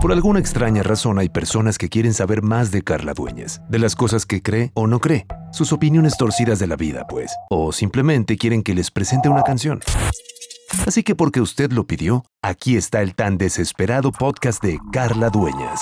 Por alguna extraña razón hay personas que quieren saber más de Carla Dueñas, de las cosas que cree o no cree, sus opiniones torcidas de la vida, pues, o simplemente quieren que les presente una canción. Así que porque usted lo pidió, aquí está el tan desesperado podcast de Carla Dueñas.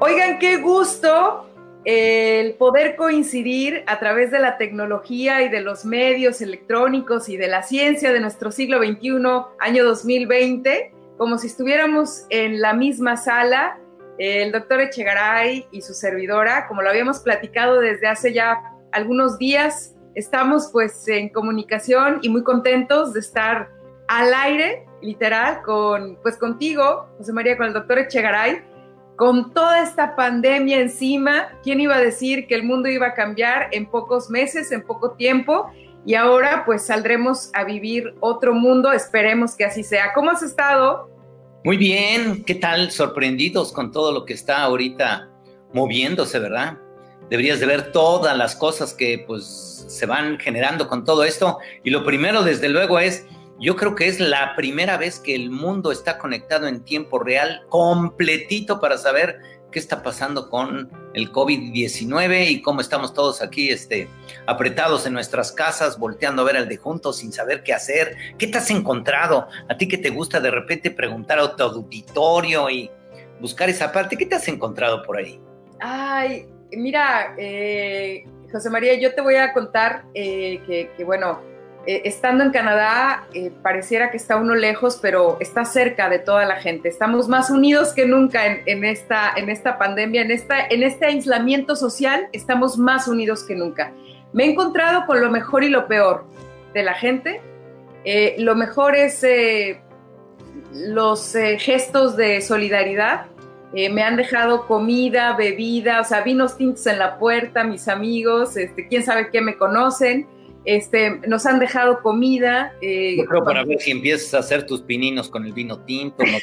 Oigan, qué gusto el poder coincidir a través de la tecnología y de los medios electrónicos y de la ciencia de nuestro siglo XXI, año 2020, como si estuviéramos en la misma sala, el doctor Echegaray y su servidora, como lo habíamos platicado desde hace ya algunos días, estamos pues en comunicación y muy contentos de estar al aire, literal, con pues contigo, José María, con el doctor Echegaray con toda esta pandemia encima, ¿quién iba a decir que el mundo iba a cambiar en pocos meses, en poco tiempo? Y ahora pues saldremos a vivir otro mundo, esperemos que así sea. ¿Cómo has estado? Muy bien, ¿qué tal? Sorprendidos con todo lo que está ahorita moviéndose, ¿verdad? Deberías de ver todas las cosas que pues se van generando con todo esto. Y lo primero, desde luego, es yo creo que es la primera vez que el mundo está conectado en tiempo real, completito para saber qué está pasando con el COVID-19 y cómo estamos todos aquí este, apretados en nuestras casas, volteando a ver al de juntos sin saber qué hacer. ¿Qué te has encontrado? A ti que te gusta de repente preguntar a tu auditorio y buscar esa parte, ¿qué te has encontrado por ahí? Ay, mira, eh, José María, yo te voy a contar eh, que, que, bueno, eh, estando en Canadá, eh, pareciera que está uno lejos, pero está cerca de toda la gente. Estamos más unidos que nunca en, esta, en esta pandemia, en, esta, en este aislamiento social, estamos más unidos que nunca. Me he encontrado con lo mejor y lo peor de la gente. Eh, lo mejor es los gestos de solidaridad. me han dejado comida, bebida, o sea, vinos tintos en la puerta, mis amigos, este, quién sabe qué me conocen. Este, nos han dejado comida. Eh, Yo creo para ver si empiezas a hacer tus pininos con el vino tinto.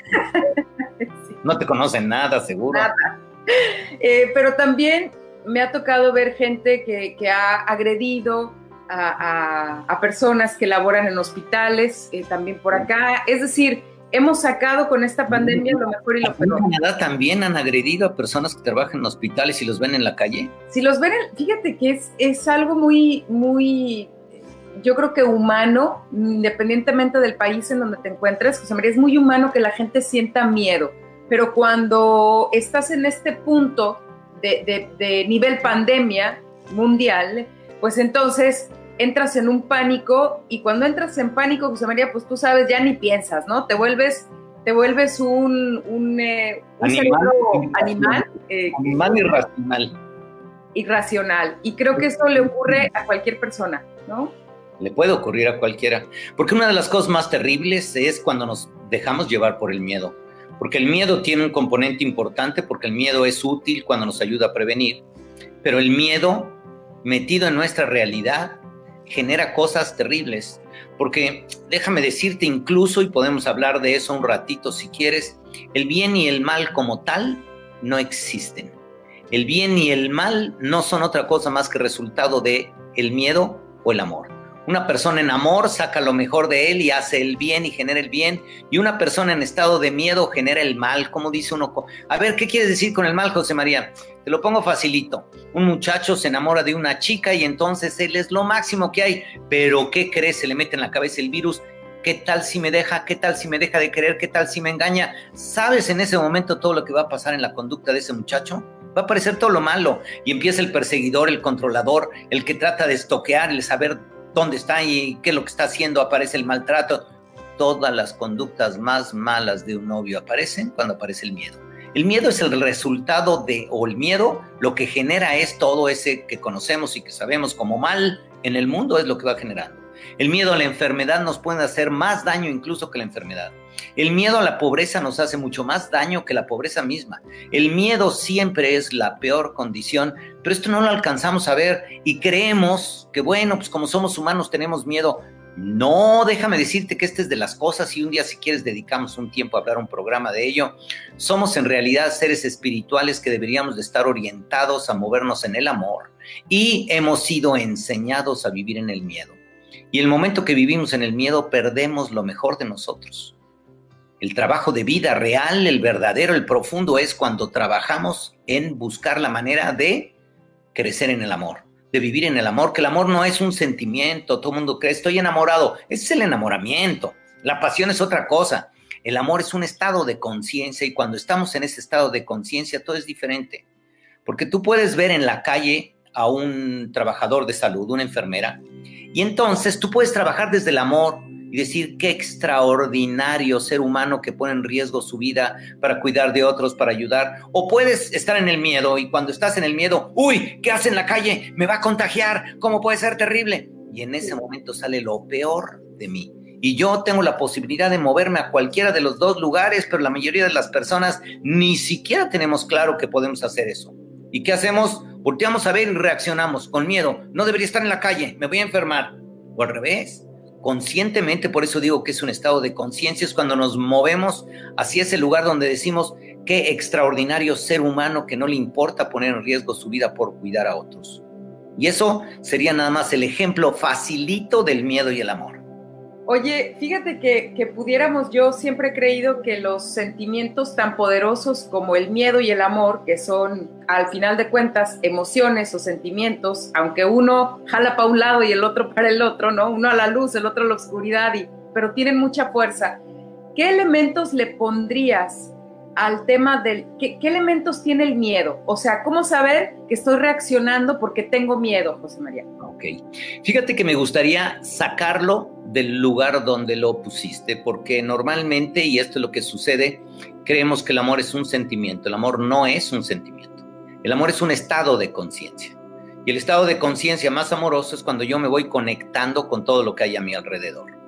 No te, conocen nada, seguro. Nada. Eh, pero también me ha tocado ver gente que, ha agredido a, personas que laboran en hospitales, eh, también por acá. Es decir, hemos sacado con esta pandemia lo mejor y lo peor. también han agredido a personas que trabajan en hospitales y los ven en la calle? Si los ven, fíjate que es, es algo muy, muy, yo creo que humano, independientemente del país en donde te encuentres, José María, es muy humano que la gente sienta miedo, pero cuando estás en este punto de, de nivel pandemia mundial, pues entonces entras en un pánico y cuando entras en pánico, José María, pues tú sabes, ya ni piensas, ¿no? Te vuelves, te vuelves un, un, eh, animal, animal, eh, animal irracional. Irracional. Y creo que esto le ocurre a cualquier persona, ¿no? Le puede ocurrir a cualquiera. Porque una de las cosas más terribles es cuando nos dejamos llevar por el miedo. Porque el miedo tiene un componente importante, porque el miedo es útil cuando nos ayuda a prevenir. Pero el miedo metido en nuestra realidad genera cosas terribles. Porque déjame decirte incluso, y podemos hablar de eso un ratito si quieres, el bien y el mal como tal no existen. El bien y el mal no son otra cosa más que resultado de el miedo o el amor. Una persona en amor saca lo mejor de él y hace el bien y genera el bien. Y una persona en estado de miedo genera el mal. Como dice uno? A ver, ¿qué quieres decir con el mal, José María? Te lo pongo facilito. Un muchacho se enamora de una chica y entonces él es lo máximo que hay. Pero ¿qué crees? Se le mete en la cabeza el virus. ¿Qué tal si me deja? ¿Qué tal si me deja de querer? ¿Qué tal si me engaña? ¿Sabes en ese momento todo lo que va a pasar en la conducta de ese muchacho? Va a aparecer todo lo malo y empieza el perseguidor, el controlador, el que trata de estoquear, el saber dónde está y qué es lo que está haciendo, aparece el maltrato. Todas las conductas más malas de un novio aparecen cuando aparece el miedo. El miedo es el resultado de, o el miedo lo que genera es todo ese que conocemos y que sabemos como mal en el mundo es lo que va generando. El miedo a la enfermedad nos puede hacer más daño incluso que la enfermedad. El miedo a la pobreza nos hace mucho más daño que la pobreza misma. El miedo siempre es la peor condición, pero esto no lo alcanzamos a ver y creemos que, bueno, pues como somos humanos tenemos miedo. No, déjame decirte que esta es de las cosas y un día si quieres dedicamos un tiempo a hablar un programa de ello. Somos en realidad seres espirituales que deberíamos de estar orientados a movernos en el amor y hemos sido enseñados a vivir en el miedo. Y el momento que vivimos en el miedo perdemos lo mejor de nosotros El trabajo de vida real, el verdadero, el profundo es cuando trabajamos en buscar la manera de crecer en el amor, de vivir en el amor, que el amor no es un sentimiento, todo el mundo cree, estoy enamorado, ese es el enamoramiento, la pasión es otra cosa, el amor es un estado de conciencia y cuando estamos en ese estado de conciencia todo es diferente, porque tú puedes ver en la calle a un trabajador de salud, una enfermera, y entonces tú puedes trabajar desde el amor, y decir qué extraordinario ser humano que pone en riesgo su vida para cuidar de otros, para ayudar. O puedes estar en el miedo y cuando estás en el miedo, uy, ¿qué hace en la calle? Me va a contagiar, ¿cómo puede ser terrible? Y en ese momento sale lo peor de mí. Y yo tengo la posibilidad de moverme a cualquiera de los dos lugares, pero la mayoría de las personas ni siquiera tenemos claro que podemos hacer eso. ¿Y qué hacemos? Volteamos a ver y reaccionamos con miedo. No debería estar en la calle, me voy a enfermar. O al revés, conscientemente, por eso digo que es un estado de conciencia, es cuando nos movemos hacia ese lugar donde decimos qué extraordinario ser humano que no le importa poner en riesgo su vida por cuidar a otros. Y eso sería nada más el ejemplo facilito del miedo y el amor. Oye, fíjate que, que, pudiéramos, yo siempre he creído que los sentimientos tan poderosos como el miedo y el amor, que son al final de cuentas emociones o sentimientos, aunque uno jala para un lado y el otro para el otro, ¿no? Uno a la luz, el otro a la oscuridad, y, pero tienen mucha fuerza. ¿Qué elementos le pondrías al tema del ¿qué, elementos tiene el miedo. O sea, ¿cómo saber que estoy reaccionando porque tengo miedo, José María? Ok. Fíjate que me gustaría sacarlo del lugar donde lo pusiste, porque normalmente, y esto es lo que sucede, creemos que el amor es un sentimiento. El amor no es un sentimiento. El amor es un estado de conciencia. Y el estado de conciencia más amoroso es cuando yo me voy conectando con todo lo que hay a mi alrededor.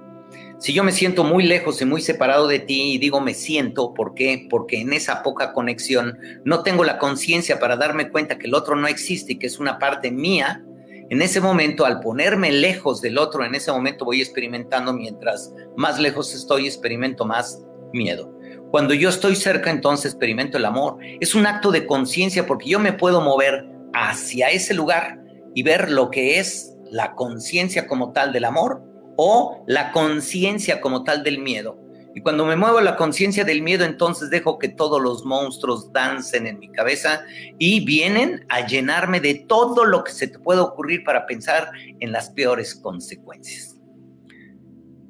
Si yo me siento muy lejos y muy separado de ti y digo me siento, ¿por qué? Porque en esa poca conexión no tengo la conciencia para darme cuenta que el otro no existe y que es una parte mía. En ese momento, al ponerme lejos del otro, en ese momento voy experimentando, mientras más lejos estoy, experimento más miedo. Cuando yo estoy cerca, entonces experimento el amor. Es un acto de conciencia porque yo me puedo mover hacia ese lugar y ver lo que es la conciencia como tal del amor o la conciencia como tal del miedo. Y cuando me muevo la conciencia del miedo, entonces dejo que todos los monstruos dancen en mi cabeza y vienen a llenarme de todo lo que se te puede ocurrir para pensar en las peores consecuencias.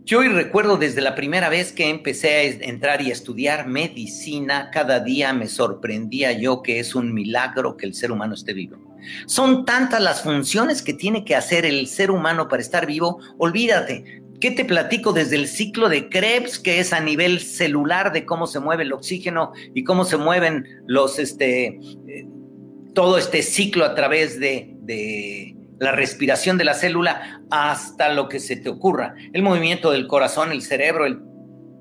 Yo hoy recuerdo desde la primera vez que empecé a entrar y a estudiar medicina, cada día me sorprendía yo que es un milagro que el ser humano esté vivo. Son tantas las funciones que tiene que hacer el ser humano para estar vivo, olvídate. ¿Qué te platico desde el ciclo de Krebs, que es a nivel celular de cómo se mueve el oxígeno y cómo se mueven los, este, eh, todo este ciclo a través de, de la respiración de la célula hasta lo que se te ocurra, el movimiento del corazón, el cerebro, el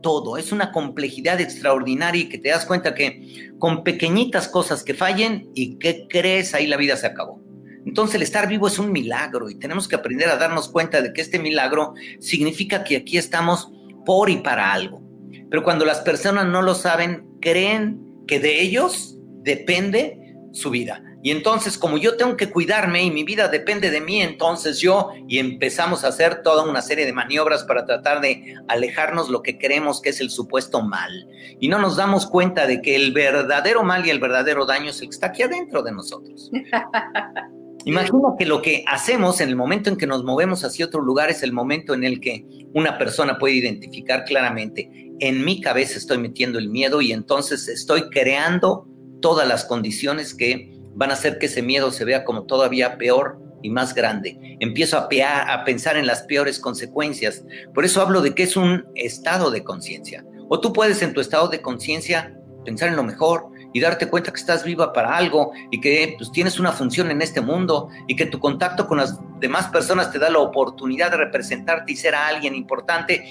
todo. Es una complejidad extraordinaria y que te das cuenta que con pequeñitas cosas que fallen y que crees, ahí la vida se acabó. Entonces el estar vivo es un milagro y tenemos que aprender a darnos cuenta de que este milagro significa que aquí estamos por y para algo. Pero cuando las personas no lo saben, creen que de ellos depende su vida. Y entonces, como yo tengo que cuidarme y mi vida depende de mí, entonces yo y empezamos a hacer toda una serie de maniobras para tratar de alejarnos lo que creemos que es el supuesto mal. Y no nos damos cuenta de que el verdadero mal y el verdadero daño es el que está aquí adentro de nosotros. Imagina que lo que hacemos en el momento en que nos movemos hacia otro lugar es el momento en el que una persona puede identificar claramente, en mi cabeza estoy metiendo el miedo y entonces estoy creando todas las condiciones que van a hacer que ese miedo se vea como todavía peor y más grande. Empiezo a, pensar en las peores consecuencias. Por eso hablo de que es un estado de conciencia. O tú puedes en tu estado de conciencia pensar en lo mejor y darte cuenta que estás viva para algo y que pues, tienes una función en este mundo y que tu contacto con las demás personas te da la oportunidad de representarte y ser a alguien importante.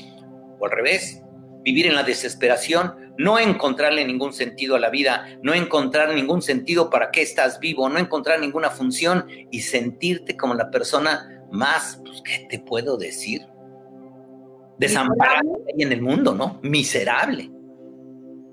O al revés, vivir en la desesperación, no encontrarle ningún sentido a la vida, no encontrar ningún sentido para qué estás vivo, no encontrar ninguna función y sentirte como la persona más, pues, ¿qué te puedo decir? Desamparada en el mundo, ¿no? Miserable.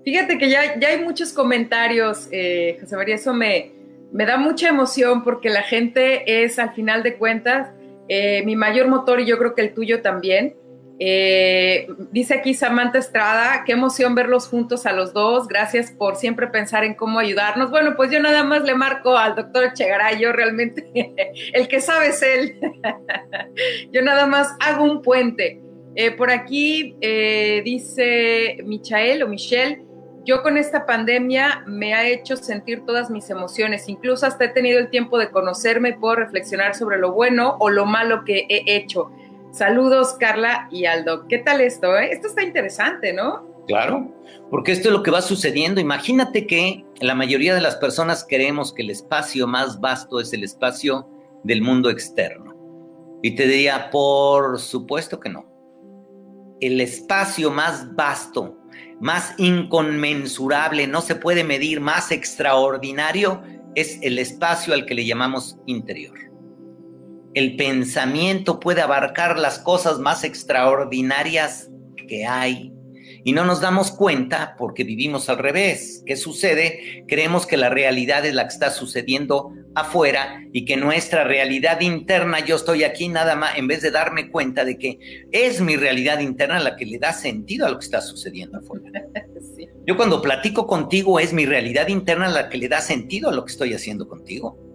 Fíjate que ya, ya hay muchos comentarios, eh, José María, eso me, me da mucha emoción porque la gente es, al final de cuentas, eh, mi mayor motor y yo creo que el tuyo también Eh, dice aquí Samantha Estrada, qué emoción verlos juntos a los dos. Gracias por siempre pensar en cómo ayudarnos. Bueno, pues yo nada más le marco al doctor Echegaray, yo realmente, el que sabe es él. yo nada más hago un puente. Eh, por aquí eh, dice Michael o Michelle, yo con esta pandemia me ha hecho sentir todas mis emociones, incluso hasta he tenido el tiempo de conocerme y puedo reflexionar sobre lo bueno o lo malo que he hecho. Saludos, Carla y Aldo. ¿Qué tal esto? Eh? Esto está interesante, ¿no? Claro, porque esto es lo que va sucediendo. Imagínate que la mayoría de las personas creemos que el espacio más vasto es el espacio del mundo externo. Y te diría, por supuesto que no. El espacio más vasto, más inconmensurable, no se puede medir, más extraordinario, es el espacio al que le llamamos interior el pensamiento puede abarcar las cosas más extraordinarias que hay. Y no nos damos cuenta porque vivimos al revés. ¿Qué sucede? Creemos que la realidad es la que está sucediendo afuera y que nuestra realidad interna, yo estoy aquí nada más, en vez de darme cuenta de que es mi realidad interna la que le da sentido a lo que está sucediendo afuera. Yo cuando platico contigo es mi realidad interna la que le da sentido a lo que estoy haciendo contigo.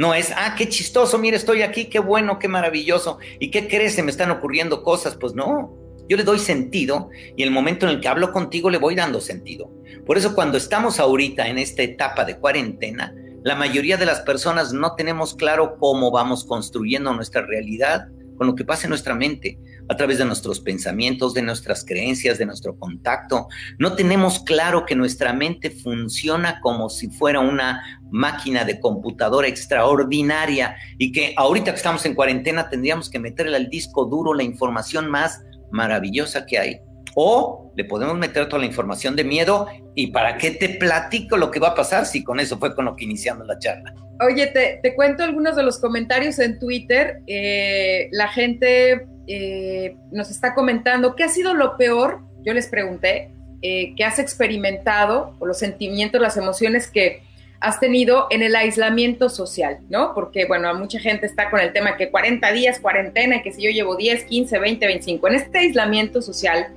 No es, ah, qué chistoso, mire, estoy aquí, qué bueno, qué maravilloso. ¿Y qué crees? Se me están ocurriendo cosas. Pues no, yo le doy sentido y el momento en el que hablo contigo le voy dando sentido. Por eso cuando estamos ahorita en esta etapa de cuarentena, la mayoría de las personas no tenemos claro cómo vamos construyendo nuestra realidad con lo que pasa en nuestra mente a través de nuestros pensamientos, de nuestras creencias, de nuestro contacto. No tenemos claro que nuestra mente funciona como si fuera una máquina de computadora extraordinaria y que ahorita que estamos en cuarentena tendríamos que meterle al disco duro la información más maravillosa que hay. O le podemos meter toda la información de miedo y para qué te platico lo que va a pasar si con eso fue con lo que iniciamos la charla. Oye, te, cuento algunos de los comentarios en Twitter. Eh, la gente eh, nos está comentando qué ha sido lo peor, yo les pregunté, eh, que has experimentado o los sentimientos, las emociones que has tenido en el aislamiento social, ¿no? Porque, bueno, mucha gente está con el tema que 40 días, cuarentena, y que si yo llevo 10, 15, 20, 25. En este aislamiento social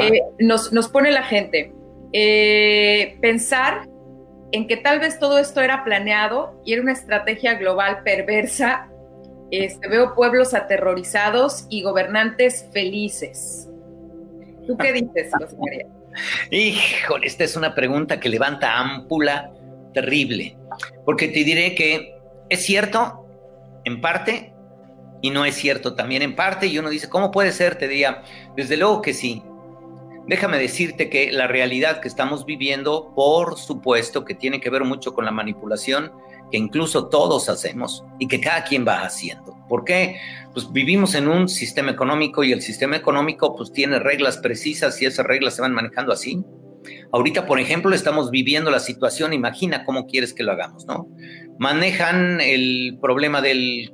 eh, nos, nos, pone la gente pensar en que tal vez todo esto era planeado y era una estrategia global perversa este, veo pueblos aterrorizados y gobernantes felices. ¿Tú qué dices, José María? Híjole, esta es una pregunta que levanta ámpula terrible, porque te diré que es cierto en parte y no es cierto también en parte, y uno dice, ¿cómo puede ser? Te diría, desde luego que sí. Déjame decirte que la realidad que estamos viviendo, por supuesto, que tiene que ver mucho con la manipulación que incluso todos hacemos y que cada quien va haciendo. ¿Por qué? Pues vivimos en un sistema económico y el sistema económico pues tiene reglas precisas y esas reglas se van manejando así. Ahorita, por ejemplo, estamos viviendo la situación, imagina cómo quieres que lo hagamos, ¿no? Manejan el problema del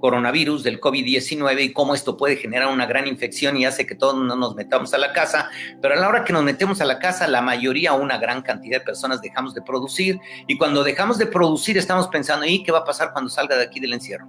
coronavirus, del COVID-19 y cómo esto puede generar una gran infección y hace que todos no nos metamos a la casa, pero a la hora que nos metemos a la casa, la mayoría, una gran cantidad de personas dejamos de producir y cuando dejamos de producir estamos pensando, ¿y qué va a pasar cuando salga de aquí del encierro?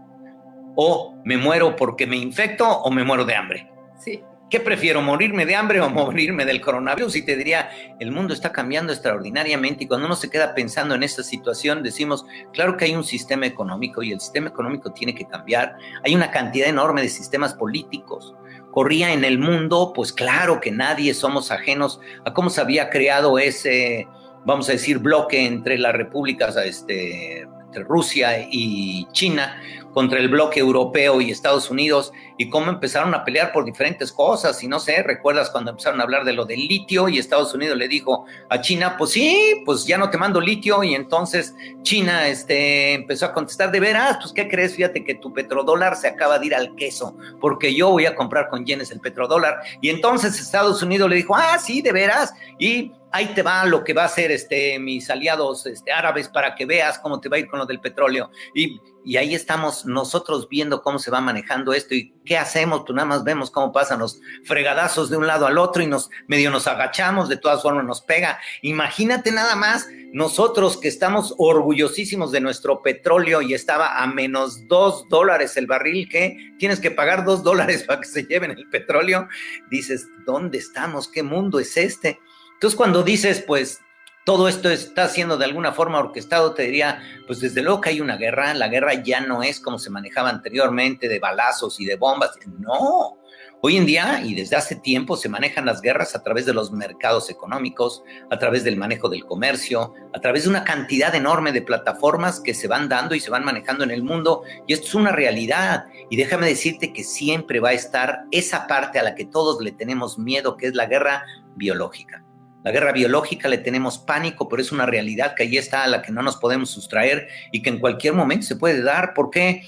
O me muero porque me infecto o me muero de hambre. Sí. ¿Qué prefiero, morirme de hambre o morirme del coronavirus? Y te diría, el mundo está cambiando extraordinariamente y cuando uno se queda pensando en esta situación, decimos, claro que hay un sistema económico y el sistema económico tiene que cambiar. Hay una cantidad enorme de sistemas políticos. Corría en el mundo, pues claro que nadie somos ajenos a cómo se había creado ese, vamos a decir, bloque entre las repúblicas, este, entre Rusia y China, contra el bloque europeo y Estados Unidos y cómo empezaron a pelear por diferentes cosas. Y no sé, ¿recuerdas cuando empezaron a hablar de lo del litio y Estados Unidos le dijo a China, pues sí, pues ya no te mando litio y entonces China este, empezó a contestar, de veras, pues ¿qué crees? Fíjate que tu petrodólar se acaba de ir al queso porque yo voy a comprar con yenes el petrodólar. Y entonces Estados Unidos le dijo, ah, sí, de veras. Y ahí te va lo que va a hacer este, mis aliados este, árabes para que veas cómo te va a ir con lo del petróleo. Y y ahí estamos nosotros viendo cómo se va manejando esto y qué hacemos, pues nada más vemos cómo pasan los fregadazos de un lado al otro y nos medio nos agachamos, de todas formas nos pega. Imagínate nada más nosotros que estamos orgullosísimos de nuestro petróleo y estaba a menos dos dólares el barril, que tienes que pagar dos dólares para que se lleven el petróleo, dices, ¿dónde estamos? ¿Qué mundo es este? Entonces cuando dices, pues todo esto está siendo de alguna forma orquestado, te diría, pues desde luego que hay una guerra, la guerra ya no es como se manejaba anteriormente, de balazos y de bombas, no. Hoy en día y desde hace tiempo se manejan las guerras a través de los mercados económicos, a través del manejo del comercio, a través de una cantidad enorme de plataformas que se van dando y se van manejando en el mundo. Y esto es una realidad. Y déjame decirte que siempre va a estar esa parte a la que todos le tenemos miedo, que es la guerra biológica. La guerra biológica le tenemos pánico, pero es una realidad que ahí está a la que no nos podemos sustraer y que en cualquier momento se puede dar. ¿Por qué?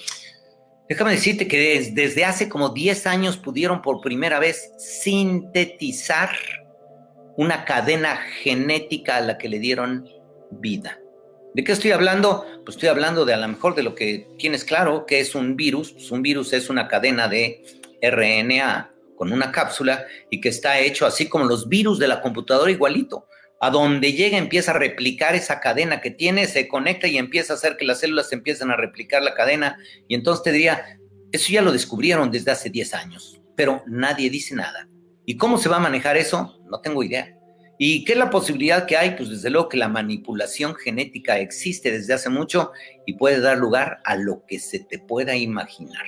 Déjame decirte que desde hace como 10 años pudieron por primera vez sintetizar una cadena genética a la que le dieron vida. ¿De qué estoy hablando? Pues estoy hablando de a lo mejor de lo que tienes claro, que es un virus. Pues un virus es una cadena de RNA con una cápsula y que está hecho así como los virus de la computadora igualito. A donde llega empieza a replicar esa cadena que tiene, se conecta y empieza a hacer que las células empiecen a replicar la cadena. Y entonces te diría, eso ya lo descubrieron desde hace 10 años, pero nadie dice nada. ¿Y cómo se va a manejar eso? No tengo idea. ¿Y qué es la posibilidad que hay? Pues desde luego que la manipulación genética existe desde hace mucho y puede dar lugar a lo que se te pueda imaginar.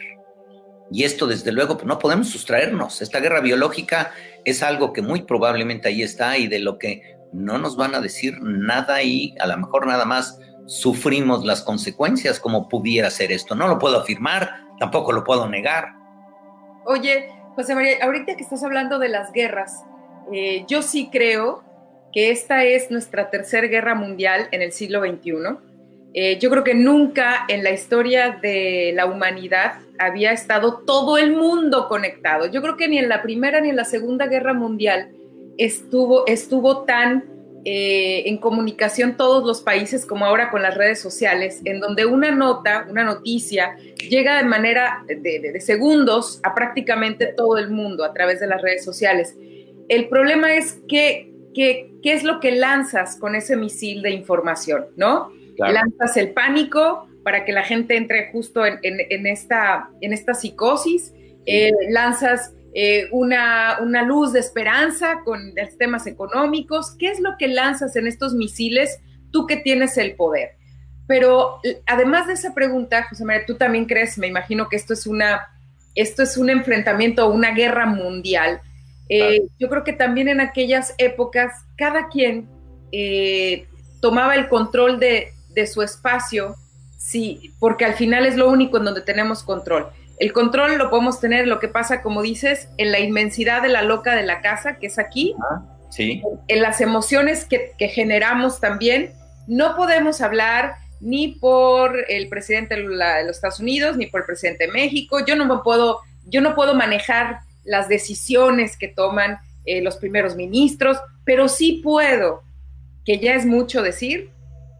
Y esto, desde luego, pues no podemos sustraernos. Esta guerra biológica es algo que muy probablemente ahí está y de lo que no nos van a decir nada y a lo mejor nada más sufrimos las consecuencias como pudiera ser esto. No lo puedo afirmar, tampoco lo puedo negar. Oye, José María, ahorita que estás hablando de las guerras, eh, yo sí creo que esta es nuestra tercera guerra mundial en el siglo XXI eh, yo creo que nunca en la historia de la humanidad había estado todo el mundo conectado. Yo creo que ni en la Primera ni en la Segunda Guerra Mundial estuvo, estuvo tan eh, en comunicación todos los países como ahora con las redes sociales, en donde una nota, una noticia, llega de manera de, segundos a prácticamente todo el mundo a través de las redes sociales. El problema es que, qué es lo que lanzas con ese misil de información, ¿no? Lanzas el pánico para que la gente entre justo en, esta, en esta psicosis, eh, lanzas eh, una, una, luz de esperanza con los temas económicos. ¿Qué es lo que lanzas en estos misiles tú que tienes el poder? Pero además de esa pregunta, José María, tú también crees, me imagino que esto es una, esto es un enfrentamiento, una guerra mundial. Eh, yo creo que también en aquellas épocas cada quien tomaba el control de, de su espacio, sí, porque al final es lo único en donde tenemos control. El control lo podemos tener, lo que pasa, como dices, en la inmensidad de la loca de la casa, que es aquí, sí. en las emociones que, generamos también. No podemos hablar ni por el presidente de, los Estados Unidos, ni por el presidente de México. Yo no me puedo, yo no puedo manejar las decisiones que toman eh, los primeros ministros, pero sí puedo, que ya es mucho decir,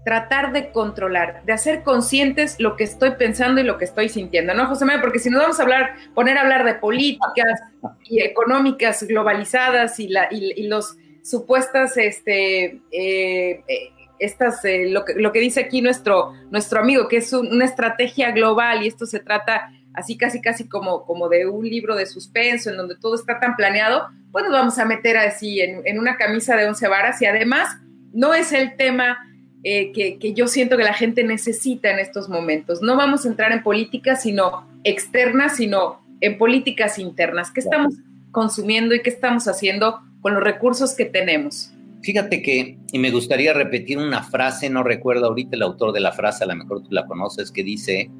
tratar de controlar, de hacer conscientes lo que estoy pensando y lo que estoy sintiendo, ¿no, José María? Porque si nos vamos a hablar, poner a hablar de políticas y económicas globalizadas y, la, y, los supuestas, este, eh, eh, estas, eh, lo, que, lo que dice aquí nuestro, nuestro amigo, que es una estrategia global y esto se trata así casi casi como, como de un libro de suspenso en donde todo está tan planeado, pues nos vamos a meter así en, en una camisa de once varas y además no es el tema eh, que, yo siento que la gente necesita en estos momentos. No vamos a entrar en políticas sino externas, sino en políticas internas. ¿Qué estamos consumiendo y qué estamos haciendo con los recursos que tenemos? Fíjate que, y me gustaría repetir una frase, no recuerdo ahorita el autor de la frase, a lo mejor tú la conoces, que dice,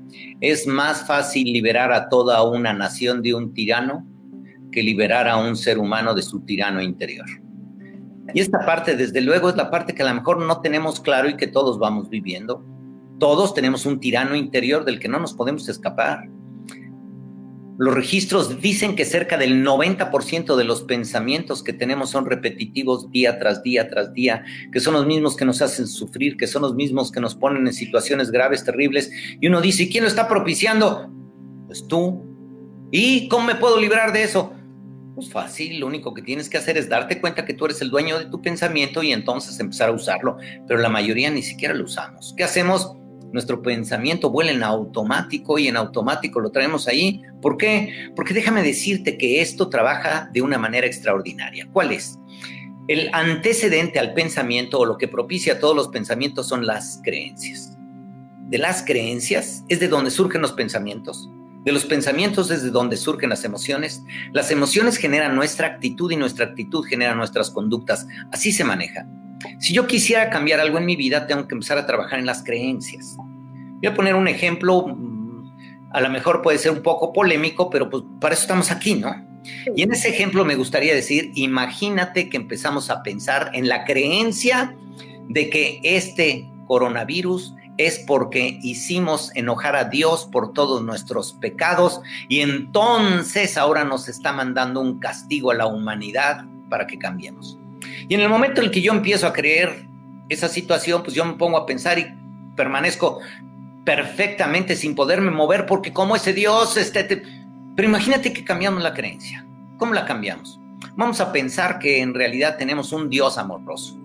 es más fácil liberar a toda una nación de un tirano que liberar a un ser humano de su tirano interior. Y esta parte, desde luego, es la parte que a lo mejor no tenemos claro y que todos vamos viviendo. Todos tenemos un tirano interior del que no nos podemos escapar. Los registros dicen que cerca del 90% de los pensamientos que tenemos son repetitivos día tras día tras día, que son los mismos que nos hacen sufrir, que son los mismos que nos ponen en situaciones graves, terribles. Y uno dice, ¿y quién lo está propiciando? Pues tú. ¿Y cómo me puedo librar de eso? Pues fácil, lo único que tienes que hacer es darte cuenta que tú eres el dueño de tu pensamiento y entonces empezar a usarlo. Pero la mayoría ni siquiera lo usamos. ¿Qué hacemos? nuestro pensamiento vuela en automático y en automático lo traemos ahí. ¿Por qué? Porque déjame decirte que esto trabaja de una manera extraordinaria. ¿Cuál es? El antecedente al pensamiento o lo que propicia todos los pensamientos son las creencias. De las creencias es de donde surgen los pensamientos. De los pensamientos es de donde surgen las emociones. Las emociones generan nuestra actitud y nuestra actitud genera nuestras conductas. Así se maneja. Si yo quisiera cambiar algo en mi vida, tengo que empezar a trabajar en las creencias. Voy a poner un ejemplo, mm, a lo mejor puede ser un poco polémico, pero pues para eso estamos aquí, ¿no? Y en ese ejemplo me gustaría decir, imagínate que empezamos a pensar en la creencia de que este coronavirus es porque hicimos enojar a Dios por todos nuestros pecados y entonces ahora nos está mandando un castigo a la humanidad para que cambiemos. Y en el momento en que yo empiezo a creer esa situación, pues yo me pongo a pensar y permanezco perfectamente sin poderme mover porque como ese Dios, este, pero imagínate que cambiamos la creencia. ¿Cómo la cambiamos? Vamos a pensar que en realidad tenemos un Dios amoroso.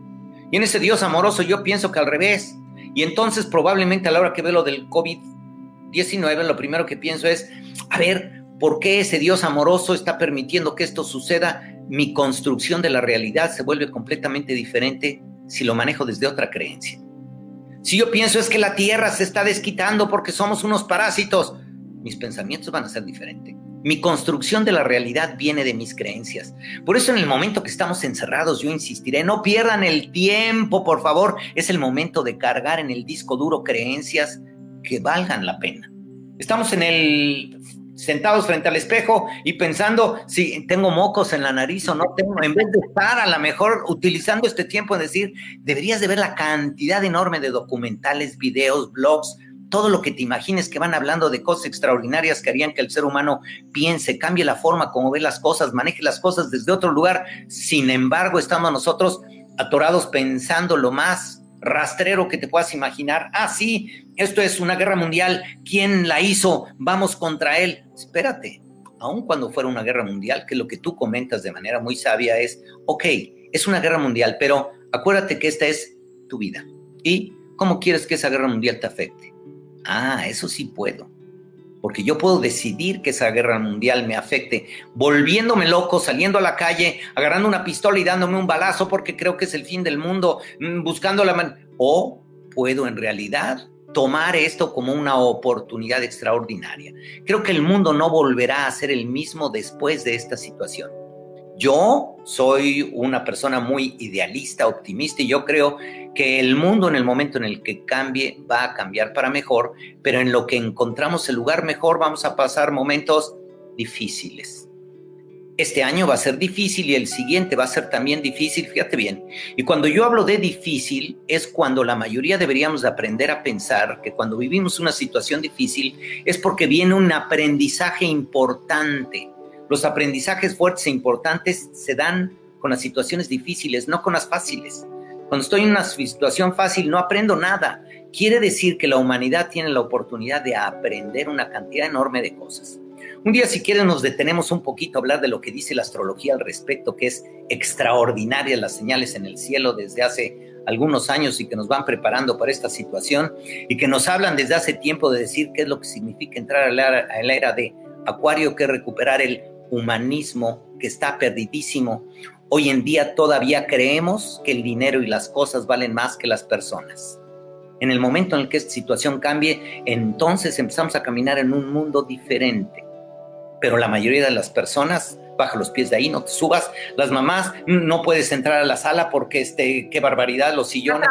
Y en ese Dios amoroso yo pienso que al revés. Y entonces probablemente a la hora que veo lo del COVID-19, lo primero que pienso es, a ver, ¿por qué ese Dios amoroso está permitiendo que esto suceda? mi construcción de la realidad se vuelve completamente diferente si lo manejo desde otra creencia. Si yo pienso es que la Tierra se está desquitando porque somos unos parásitos, mis pensamientos van a ser diferentes. Mi construcción de la realidad viene de mis creencias. Por eso en el momento que estamos encerrados, yo insistiré, no pierdan el tiempo, por favor. Es el momento de cargar en el disco duro creencias que valgan la pena. Estamos en el sentados frente al espejo y pensando si tengo mocos en la nariz o no tengo, en vez de estar a lo mejor utilizando este tiempo en decir, deberías de ver la cantidad enorme de documentales, videos, blogs, todo lo que te imagines que van hablando de cosas extraordinarias que harían que el ser humano piense, cambie la forma como ve las cosas, maneje las cosas desde otro lugar. Sin embargo, estamos nosotros atorados pensando lo más rastrero que te puedas imaginar. Ah, sí, esto es una guerra mundial. ¿Quién la hizo? Vamos contra él. Espérate, aun cuando fuera una guerra mundial, que lo que tú comentas de manera muy sabia es, ok, es una guerra mundial, pero acuérdate que esta es tu vida. ¿Y cómo quieres que esa guerra mundial te afecte? Ah, eso sí puedo porque yo puedo decidir que esa guerra mundial me afecte, volviéndome loco, saliendo a la calle, agarrando una pistola y dándome un balazo porque creo que es el fin del mundo, mm, buscando la mano. O puedo en realidad tomar esto como una oportunidad extraordinaria. Creo que el mundo no volverá a ser el mismo después de esta situación. Yo soy una persona muy idealista, optimista y yo creo que el mundo en el momento en el que cambie va a cambiar para mejor, pero en lo que encontramos el lugar mejor vamos a pasar momentos difíciles. Este año va a ser difícil y el siguiente va a ser también difícil, fíjate bien. Y cuando yo hablo de difícil es cuando la mayoría deberíamos aprender a pensar que cuando vivimos una situación difícil es porque viene un aprendizaje importante. Los aprendizajes fuertes e importantes se dan con las situaciones difíciles, no con las fáciles. Cuando estoy en una situación fácil no aprendo nada. Quiere decir que la humanidad tiene la oportunidad de aprender una cantidad enorme de cosas. Un día, si quieren, nos detenemos un poquito a hablar de lo que dice la astrología al respecto, que es extraordinaria las señales en el cielo desde hace algunos años y que nos van preparando para esta situación y que nos hablan desde hace tiempo de decir qué es lo que significa entrar a la, era de Acuario, que es recuperar el humanismo que está perdidísimo, Hoy en día todavía creemos que el dinero y las cosas valen más que las personas. En el momento en el que esta situación cambie, entonces empezamos a caminar en un mundo diferente. Pero la mayoría de las personas, baja los pies de ahí, no te subas. Las mamás, no puedes entrar a la sala porque, este, qué barbaridad, los sillones.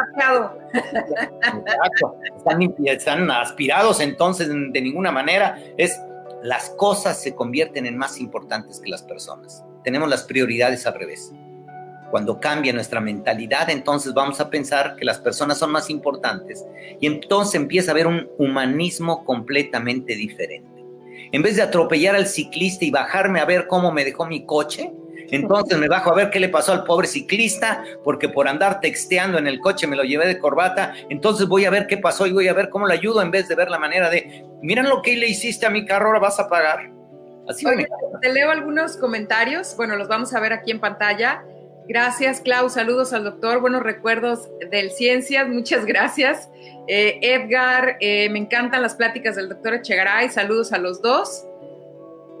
Están, están aspirados, entonces de ninguna manera es las cosas se convierten en más importantes que las personas tenemos las prioridades al revés. Cuando cambia nuestra mentalidad, entonces vamos a pensar que las personas son más importantes y entonces empieza a haber un humanismo completamente diferente. en vez de atropellar al ciclista y bajarme a ver cómo me dejó mi coche, entonces me bajo a ver qué le pasó al pobre ciclista, porque por andar texteando en el coche me lo llevé de corbata. Entonces voy a ver qué pasó y voy a ver cómo le ayudo en vez de ver la manera de, miren lo que le hiciste a mi carro, ahora vas a pagar. Así te leo algunos comentarios. Bueno, los vamos a ver aquí en pantalla. Gracias, Klaus. Saludos al doctor. Buenos recuerdos del Ciencias. Muchas gracias. Eh, Edgar, eh, me encantan las pláticas del doctor Echegaray. Saludos a los dos.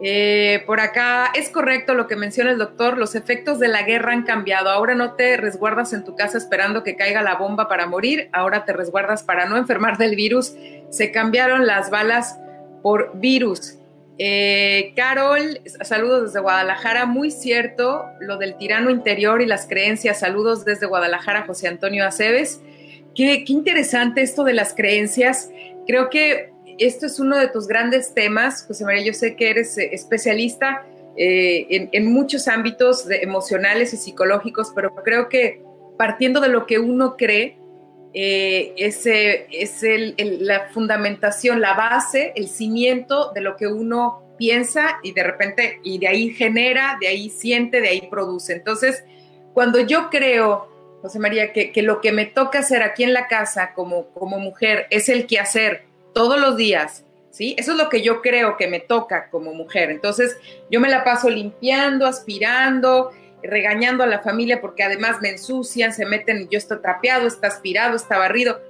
Eh, por acá, es correcto lo que menciona el doctor, los efectos de la guerra han cambiado. Ahora no te resguardas en tu casa esperando que caiga la bomba para morir, ahora te resguardas para no enfermar del virus. Se cambiaron las balas por virus. Eh, Carol, saludos desde Guadalajara, muy cierto lo del tirano interior y las creencias. Saludos desde Guadalajara, José Antonio Aceves. Qué, qué interesante esto de las creencias. Creo que esto es uno de tus grandes temas, José María. Yo sé que eres eh, especialista eh, en, muchos ámbitos emocionales y psicológicos, pero creo que partiendo de lo que uno cree, eh, ese es la fundamentación, la base, el cimiento de lo que uno piensa y de repente, y de ahí genera, de ahí siente, de ahí produce. Entonces, cuando yo creo, José María, que, que lo que me toca hacer aquí en la casa como, como mujer es el que hacer todos los días, ¿sí? Eso es lo que yo creo que me toca como mujer. Entonces, yo me la paso limpiando, aspirando, regañando a la familia porque además me ensucian, se meten, yo estoy trapeado, está aspirado, está barrido.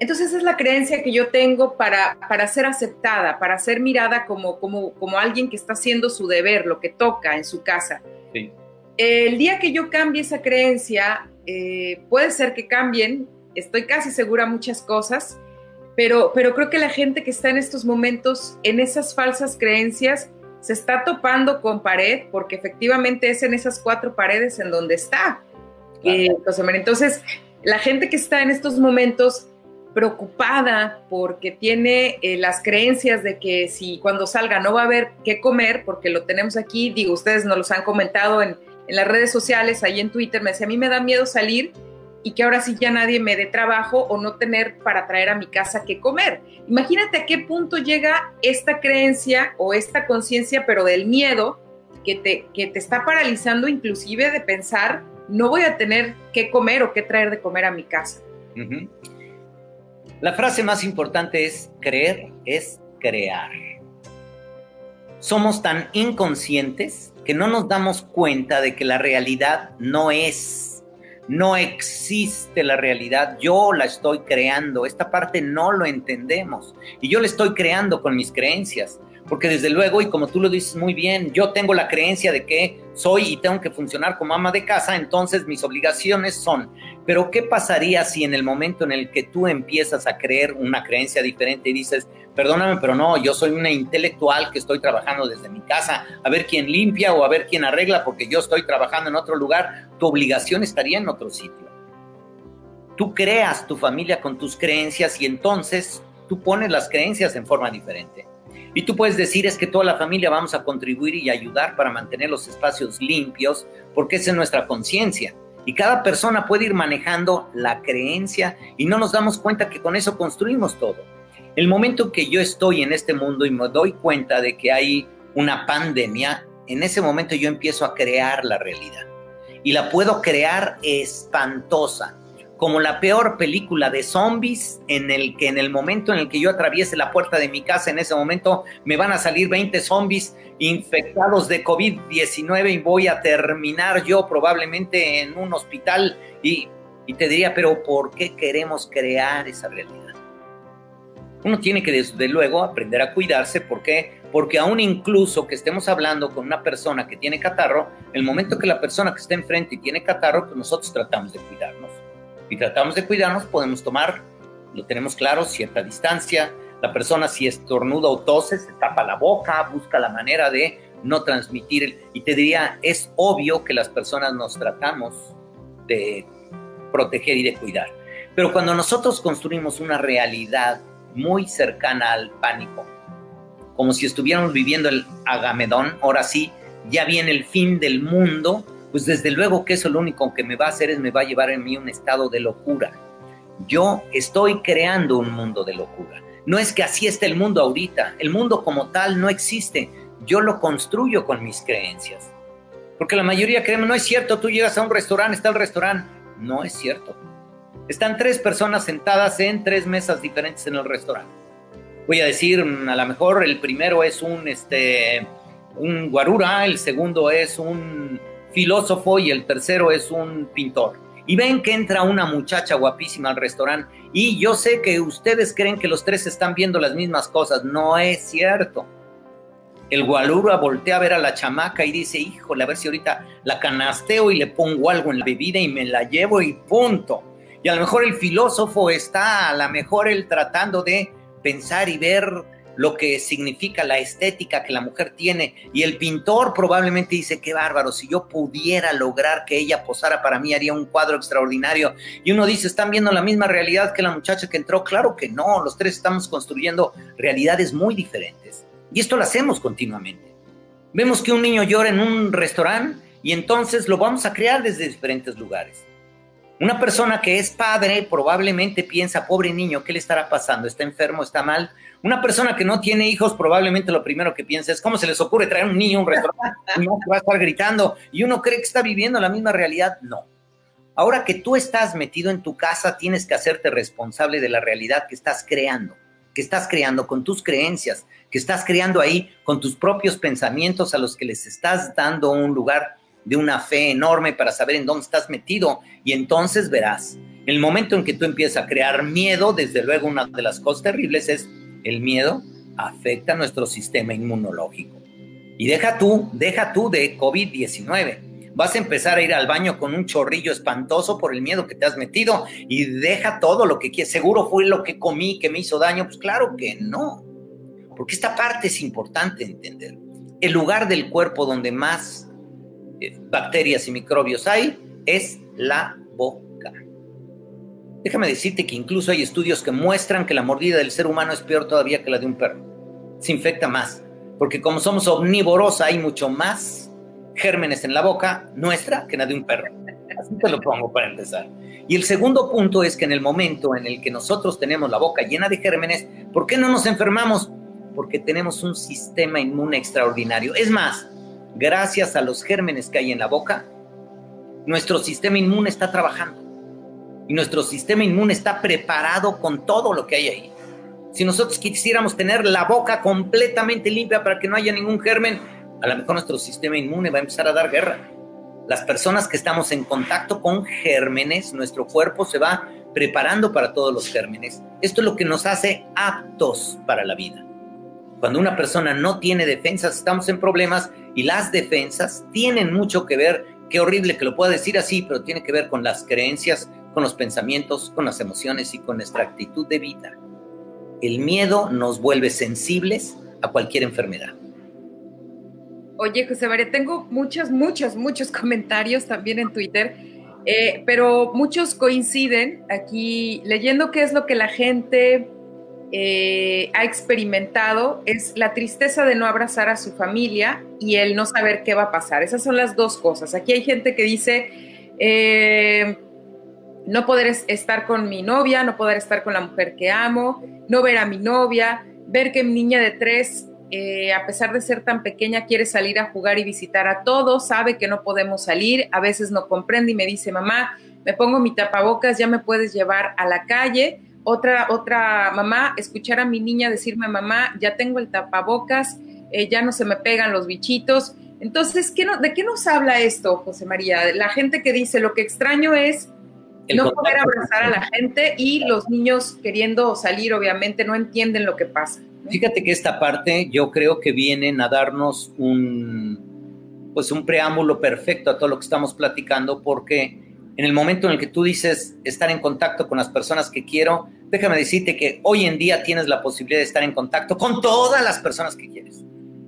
Entonces, esa es la creencia que yo tengo para, para ser aceptada, para ser mirada como, como, como alguien que está haciendo su deber, lo que toca en su casa. El día que yo cambie esa creencia, eh, puede ser que cambien, estoy casi segura muchas cosas, pero, creo que la gente que está en estos momentos, en esas falsas creencias, se está topando con pared, porque efectivamente es en esas cuatro paredes en donde está. Eh, entonces, la gente que está en estos momentos preocupada porque tiene eh, las creencias de que si cuando salga no va a haber qué comer, porque lo tenemos aquí, digo, ustedes nos los han comentado en, en las redes sociales, ahí en Twitter, me decía, a mí me da miedo salir y que ahora sí ya nadie me dé trabajo o no tener para traer a mi casa qué comer. Imagínate a qué punto llega esta creencia o esta conciencia, pero del miedo que te, que te está paralizando inclusive de pensar, no voy a tener qué comer o qué traer de comer a mi casa. La frase más importante es creer es crear. Somos tan inconscientes que no nos damos cuenta de que la realidad no es no existe la realidad, yo la estoy creando, esta parte no lo entendemos. Y yo la estoy creando con mis creencias, porque desde luego, y como tú lo dices muy bien, yo tengo la creencia de que soy y tengo que funcionar como ama de casa, entonces mis obligaciones son, pero ¿qué pasaría si en el momento en el que tú empiezas a creer una creencia diferente y dices, perdóname, pero no, yo soy una intelectual que estoy trabajando desde mi casa, a ver quién limpia o a ver quién arregla, porque yo estoy trabajando en otro lugar, tu obligación estaría en otro sitio. Tú creas tu familia con tus creencias y entonces tú pones las creencias en forma diferente. Y tú puedes decir es que toda la familia vamos a contribuir y ayudar para mantener los espacios limpios, porque esa es nuestra conciencia. Y cada persona puede ir manejando la creencia y no nos damos cuenta que con eso construimos todo. El momento que yo estoy en este mundo y me doy cuenta de que hay una pandemia, en ese momento yo empiezo a crear la realidad. Y la puedo crear espantosa, como la peor película de zombies, en el que en el momento en el que yo atraviese la puerta de mi casa, en ese momento me van a salir 20 zombies infectados de COVID-19 y voy a terminar yo probablemente en un hospital. Y, y te diría, pero ¿por qué queremos crear esa realidad? Uno tiene que desde luego aprender a cuidarse. ¿Por qué? Porque aún incluso que estemos hablando con una persona que tiene catarro, el momento que la persona que está enfrente tiene catarro, pues nosotros tratamos de cuidarnos. Y tratamos de cuidarnos, podemos tomar, lo tenemos claro, cierta distancia. La persona si estornuda o tose, se tapa la boca, busca la manera de no transmitir. Y te diría, es obvio que las personas nos tratamos de proteger y de cuidar. Pero cuando nosotros construimos una realidad muy cercana al pánico, como si estuviéramos viviendo el Agamedón, ahora sí, ya viene el fin del mundo, pues desde luego que eso lo único que me va a hacer es me va a llevar en mí un estado de locura. Yo estoy creando un mundo de locura. No es que así esté el mundo ahorita. El mundo como tal no existe. Yo lo construyo con mis creencias. Porque la mayoría creemos, no es cierto, tú llegas a un restaurante, está el restaurante. No es cierto. Están tres personas sentadas en tres mesas diferentes en el restaurante. Voy a decir, a lo mejor el primero es un, este, un guarura, el segundo es un filósofo y el tercero es un pintor. Y ven que entra una muchacha guapísima al restaurante y yo sé que ustedes creen que los tres están viendo las mismas cosas. No es cierto. El guarura voltea a ver a la chamaca y dice, híjole, a ver si ahorita la canasteo y le pongo algo en la bebida y me la llevo y punto. Y a lo mejor el filósofo está, a lo mejor él tratando de pensar y ver lo que significa la estética que la mujer tiene. Y el pintor probablemente dice, qué bárbaro, si yo pudiera lograr que ella posara para mí, haría un cuadro extraordinario. Y uno dice, ¿están viendo la misma realidad que la muchacha que entró? Claro que no, los tres estamos construyendo realidades muy diferentes. Y esto lo hacemos continuamente. Vemos que un niño llora en un restaurante y entonces lo vamos a crear desde diferentes lugares. Una persona que es padre probablemente piensa, pobre niño, ¿qué le estará pasando? ¿Está enfermo? ¿Está mal? Una persona que no tiene hijos probablemente lo primero que piensa es cómo se les ocurre traer un niño a un restaurante no va a estar gritando y uno cree que está viviendo la misma realidad. No. Ahora que tú estás metido en tu casa, tienes que hacerte responsable de la realidad que estás creando, que estás creando con tus creencias, que estás creando ahí con tus propios pensamientos a los que les estás dando un lugar de una fe enorme para saber en dónde estás metido y entonces verás. El momento en que tú empiezas a crear miedo, desde luego una de las cosas terribles es el miedo afecta nuestro sistema inmunológico. Y deja tú, deja tú de COVID-19. Vas a empezar a ir al baño con un chorrillo espantoso por el miedo que te has metido y deja todo lo que quieres. Seguro fue lo que comí que me hizo daño. Pues claro que no. Porque esta parte es importante entender. El lugar del cuerpo donde más bacterias y microbios hay es la boca Déjame decirte que incluso hay estudios que muestran que la mordida del ser humano es peor todavía que la de un perro. Se infecta más, porque como somos omnívoros hay mucho más gérmenes en la boca nuestra que la de un perro. Así te lo pongo para empezar. Y el segundo punto es que en el momento en el que nosotros tenemos la boca llena de gérmenes, ¿por qué no nos enfermamos? Porque tenemos un sistema inmune extraordinario. Es más, gracias a los gérmenes que hay en la boca, nuestro sistema inmune está trabajando y nuestro sistema inmune está preparado con todo lo que hay ahí. Si nosotros quisiéramos tener la boca completamente limpia para que no haya ningún germen, a lo mejor nuestro sistema inmune va a empezar a dar guerra. Las personas que estamos en contacto con gérmenes, nuestro cuerpo se va preparando para todos los gérmenes. Esto es lo que nos hace aptos para la vida. Cuando una persona no tiene defensas, estamos en problemas y las defensas tienen mucho que ver, qué horrible que lo pueda decir así, pero tiene que ver con las creencias con los pensamientos, con las emociones y con nuestra actitud de vida. El miedo nos vuelve sensibles a cualquier enfermedad. Oye, José María, tengo muchos, muchos, muchos comentarios también en Twitter, eh, pero muchos coinciden aquí leyendo qué es lo que la gente eh, ha experimentado, es la tristeza de no abrazar a su familia y el no saber qué va a pasar. Esas son las dos cosas. Aquí hay gente que dice, eh, no poder estar con mi novia, no poder estar con la mujer que amo, no ver a mi novia, ver que mi niña de tres, eh, a pesar de ser tan pequeña, quiere salir a jugar y visitar a todos, sabe que no podemos salir, a veces no comprende y me dice, mamá, me pongo mi tapabocas, ya me puedes llevar a la calle. Otra, otra mamá, escuchar a mi niña decirme, mamá, ya tengo el tapabocas, eh, ya no se me pegan los bichitos. Entonces, ¿qué ¿de qué nos habla esto, José María? La gente que dice, lo que extraño es no poder abrazar a la gente y los niños queriendo salir, obviamente, no entienden lo que pasa. Fíjate que esta parte yo creo que vienen a darnos un, pues un preámbulo perfecto a todo lo que estamos platicando, porque en el momento en el que tú dices estar en contacto con las personas que quiero, déjame decirte que hoy en día tienes la posibilidad de estar en contacto con todas las personas que quieres.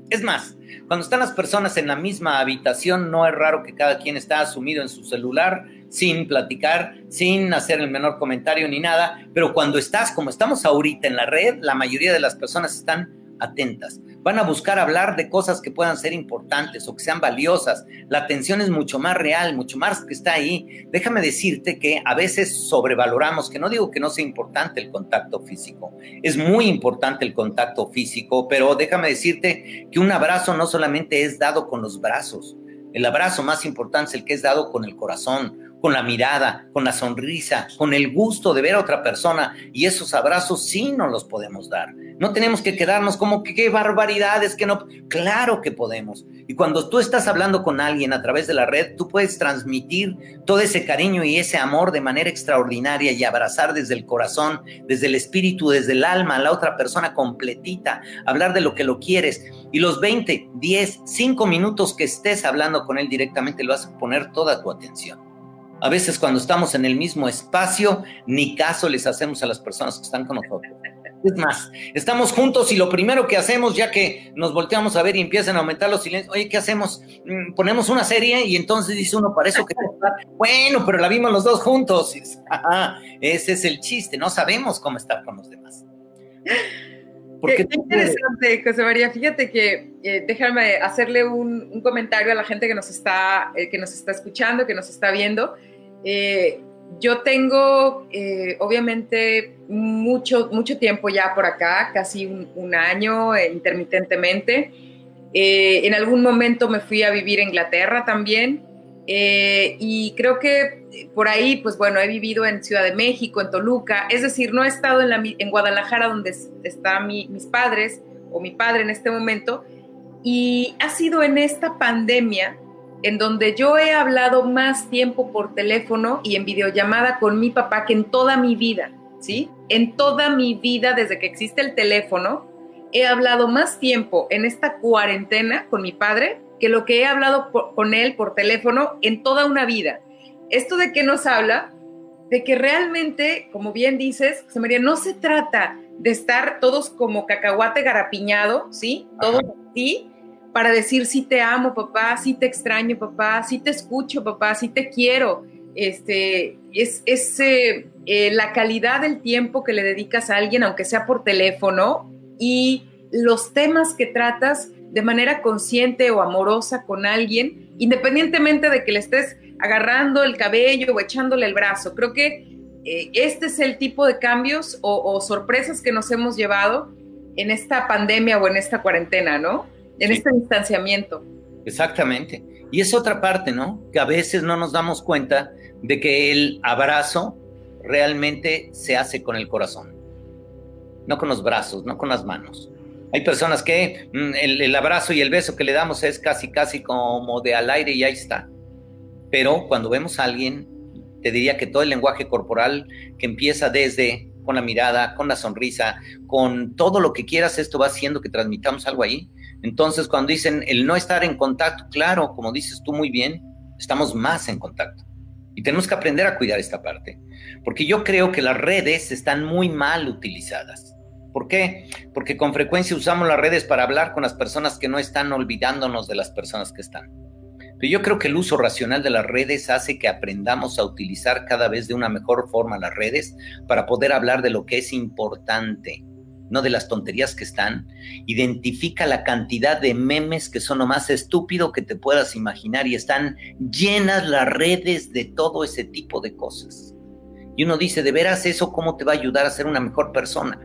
Es más, cuando están las personas en la misma habitación, no es raro que cada quien está asumido en su celular, sin platicar, sin hacer el menor comentario ni nada, pero cuando estás, como estamos ahorita en la red, la mayoría de las personas están atentas. Van a buscar hablar de cosas que puedan ser importantes o que sean valiosas. La atención es mucho más real, mucho más que está ahí. Déjame decirte que a veces sobrevaloramos, que no digo que no sea importante el contacto físico, es muy importante el contacto físico, pero déjame decirte que un abrazo no solamente es dado con los brazos, el abrazo más importante es el que es dado con el corazón, con la mirada, con la sonrisa, con el gusto de ver a otra persona. Y esos abrazos sí no los podemos dar. No tenemos que quedarnos como qué barbaridades, que no. Claro que podemos. Y cuando tú estás hablando con alguien a través de la red, tú puedes transmitir todo ese cariño y ese amor de manera extraordinaria y abrazar desde el corazón, desde el espíritu, desde el alma a la otra persona completita, hablar de lo que lo quieres. Y los 20, 10, 5 minutos que estés hablando con él directamente, lo vas a poner toda tu atención. A veces cuando estamos en el mismo espacio, ni caso les hacemos a las personas que están con nosotros. Es más, estamos juntos y lo primero que hacemos, ya que nos volteamos a ver y empiezan a aumentar los silencios, oye, ¿qué hacemos? Mm, ponemos una serie y entonces dice uno, para eso que... Bueno, pero la vimos los dos juntos. ese es el chiste, no sabemos cómo estar con los demás. Porque qué, interesante, José María. Fíjate que eh, déjame hacerle un, comentario a la gente que nos está, eh, que nos está escuchando, que nos está viendo. Eh, yo tengo, eh, obviamente, mucho, mucho tiempo ya por acá, casi un, año intermitentemente. Eh, en algún momento me fui a vivir a Inglaterra también. y creo que por ahí, pues bueno, he vivido en Ciudad de México, en Toluca. Es decir, no he estado en Guadalajara donde están mis padres o mi padre en este momento. Y ha sido en esta pandemia en donde yo he hablado más tiempo por teléfono y en videollamada con mi papá que en toda mi vida, ¿sí? En toda mi vida, desde que existe el teléfono, he hablado más tiempo en esta cuarentena con mi padre que lo que he hablado con él por teléfono en toda una vida. ¿Esto de qué nos habla? De que realmente, como bien dices, José María, no se trata de estar todos como cacahuate garapiñado, ¿sí? Todos así, para decir sí te amo, papá, sí te extraño, papá, sí te escucho, papá, sí te quiero. Este, es, eh, eh, la calidad del tiempo que le dedicas a alguien, aunque sea por teléfono, y los temas que tratas de manera consciente o amorosa con alguien, independientemente de que le estés agarrando el cabello o echándole el brazo. Creo que eh, este es el tipo de cambios o sorpresas que nos hemos llevado en esta pandemia o en esta cuarentena, ¿no? En este distanciamiento. Exactamente. Y es otra parte, ¿no? Que a veces no nos damos cuenta de que el abrazo realmente se hace con el corazón, no con los brazos, no con las manos. Hay personas que mm, el, abrazo y el beso que le damos es casi, casi como de al aire y ahí está. Pero cuando vemos a alguien, te diría que todo el lenguaje corporal que empieza desde con la mirada, con la sonrisa, con todo lo que quieras, esto va haciendo que transmitamos algo ahí. Entonces, cuando dicen el no estar en contacto, claro, como dices tú muy bien, estamos más en contacto. Y tenemos que aprender a cuidar esta parte. Porque yo creo que las redes están muy mal utilizadas. ¿Por qué? Porque con frecuencia usamos las redes para hablar con las personas que no están olvidándonos de las personas que están. Pero yo creo que el uso racional de las redes hace que aprendamos a utilizar cada vez de una mejor forma las redes para poder hablar de lo que es importante, no de las tonterías que están. Identifica la cantidad de memes que son lo más estúpido que te puedas imaginar y están llenas las redes de todo ese tipo de cosas. Y uno dice, ¿de veras eso cómo te va a ayudar a ser una mejor persona?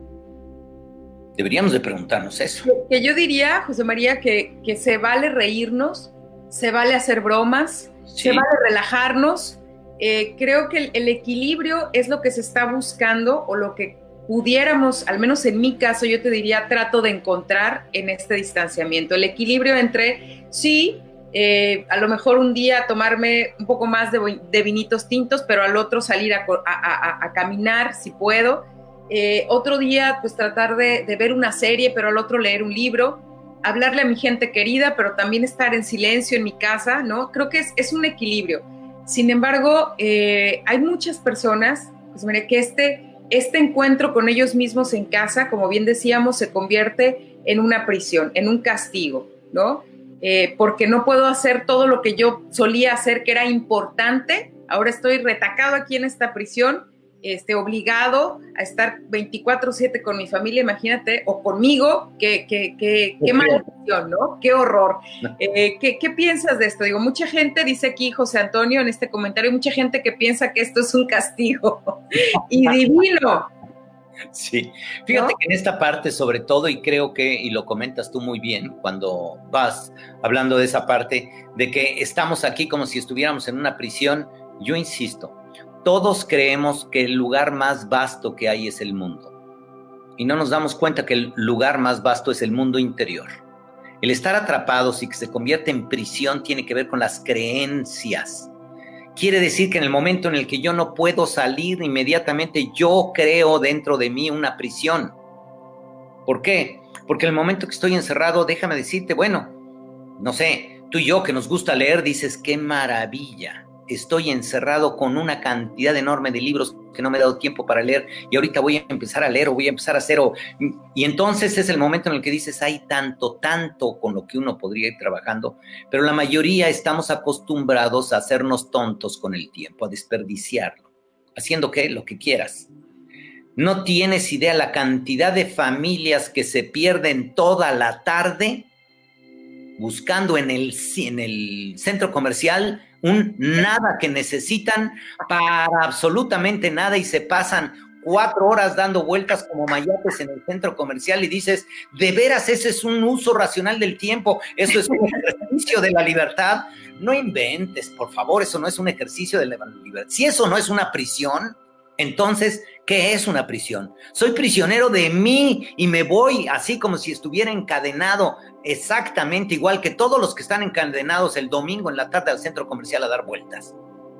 Deberíamos de preguntarnos eso. Que yo diría, José María, que, que se vale reírnos, se vale hacer bromas, se vale relajarnos. Eh, creo que el equilibrio es lo que se está buscando o lo que pudiéramos, al menos en mi caso, yo te diría, trato de encontrar en este distanciamiento, el equilibrio entre, sí, eh, a lo mejor un día tomarme un poco más de, vinitos tintos, pero al otro salir a, caminar si puedo. Eh, otro día, pues tratar de, ver una serie, pero al otro leer un libro. Hablarle a mi gente querida, pero también estar en silencio en mi casa, ¿no? Creo que es, un equilibrio. Sin embargo, eh, hay muchas personas, pues mire, que este este encuentro con ellos mismos en casa, como bien decíamos, se convierte en una prisión, en un castigo, ¿no? Eh, porque no puedo hacer todo lo que yo solía hacer, que era importante. Ahora estoy retacado aquí en esta prisión este, obligado a estar 24/7 con mi familia, imagínate, o conmigo, qué, qué, qué, qué maldición, ¿no? Qué horror. Eh, ¿qué, ¿qué, piensas de esto? Digo, mucha gente, dice aquí José Antonio en este comentario, mucha gente que piensa que esto es un castigo y divino. Sí, fíjate que en esta parte sobre todo, y creo que, y lo comentas tú muy bien cuando vas hablando de esa parte, de que estamos aquí como si estuviéramos en una prisión, yo insisto, todos creemos que el lugar más vasto que hay es el mundo. Y no nos damos cuenta que el lugar más vasto es el mundo interior. El estar atrapados y que se convierte en prisión tiene que ver con las creencias. Quiere decir que en el momento en el que yo no puedo salir inmediatamente, yo creo dentro de mí una prisión. ¿Por qué? Porque en el momento que estoy encerrado, déjame decirte, bueno, no sé, tú y yo que nos gusta leer, dices, qué maravilla estoy encerrado con una cantidad enorme de libros que no me he dado tiempo para leer y ahorita voy a empezar a leer o voy a empezar a hacer o, y entonces es el momento en el que dices hay tanto, tanto con lo que uno podría ir trabajando, pero la mayoría estamos acostumbrados a hacernos tontos con el tiempo, a desperdiciarlo, haciendo que lo que quieras. No tienes idea la cantidad de familias que se pierden toda la tarde buscando en el, en el centro comercial un nada que necesitan para absolutamente nada y se pasan cuatro horas dando vueltas como mayates en el centro comercial y dices, de veras, ese es un uso racional del tiempo, eso es un ejercicio de la libertad. No inventes, por favor, eso no es un ejercicio de la libertad. Si eso no es una prisión, entonces, ¿qué es una prisión? Soy prisionero de mí y me voy así como si estuviera encadenado exactamente igual que todos los que están encadenados el domingo en la tarde al centro comercial a dar vueltas.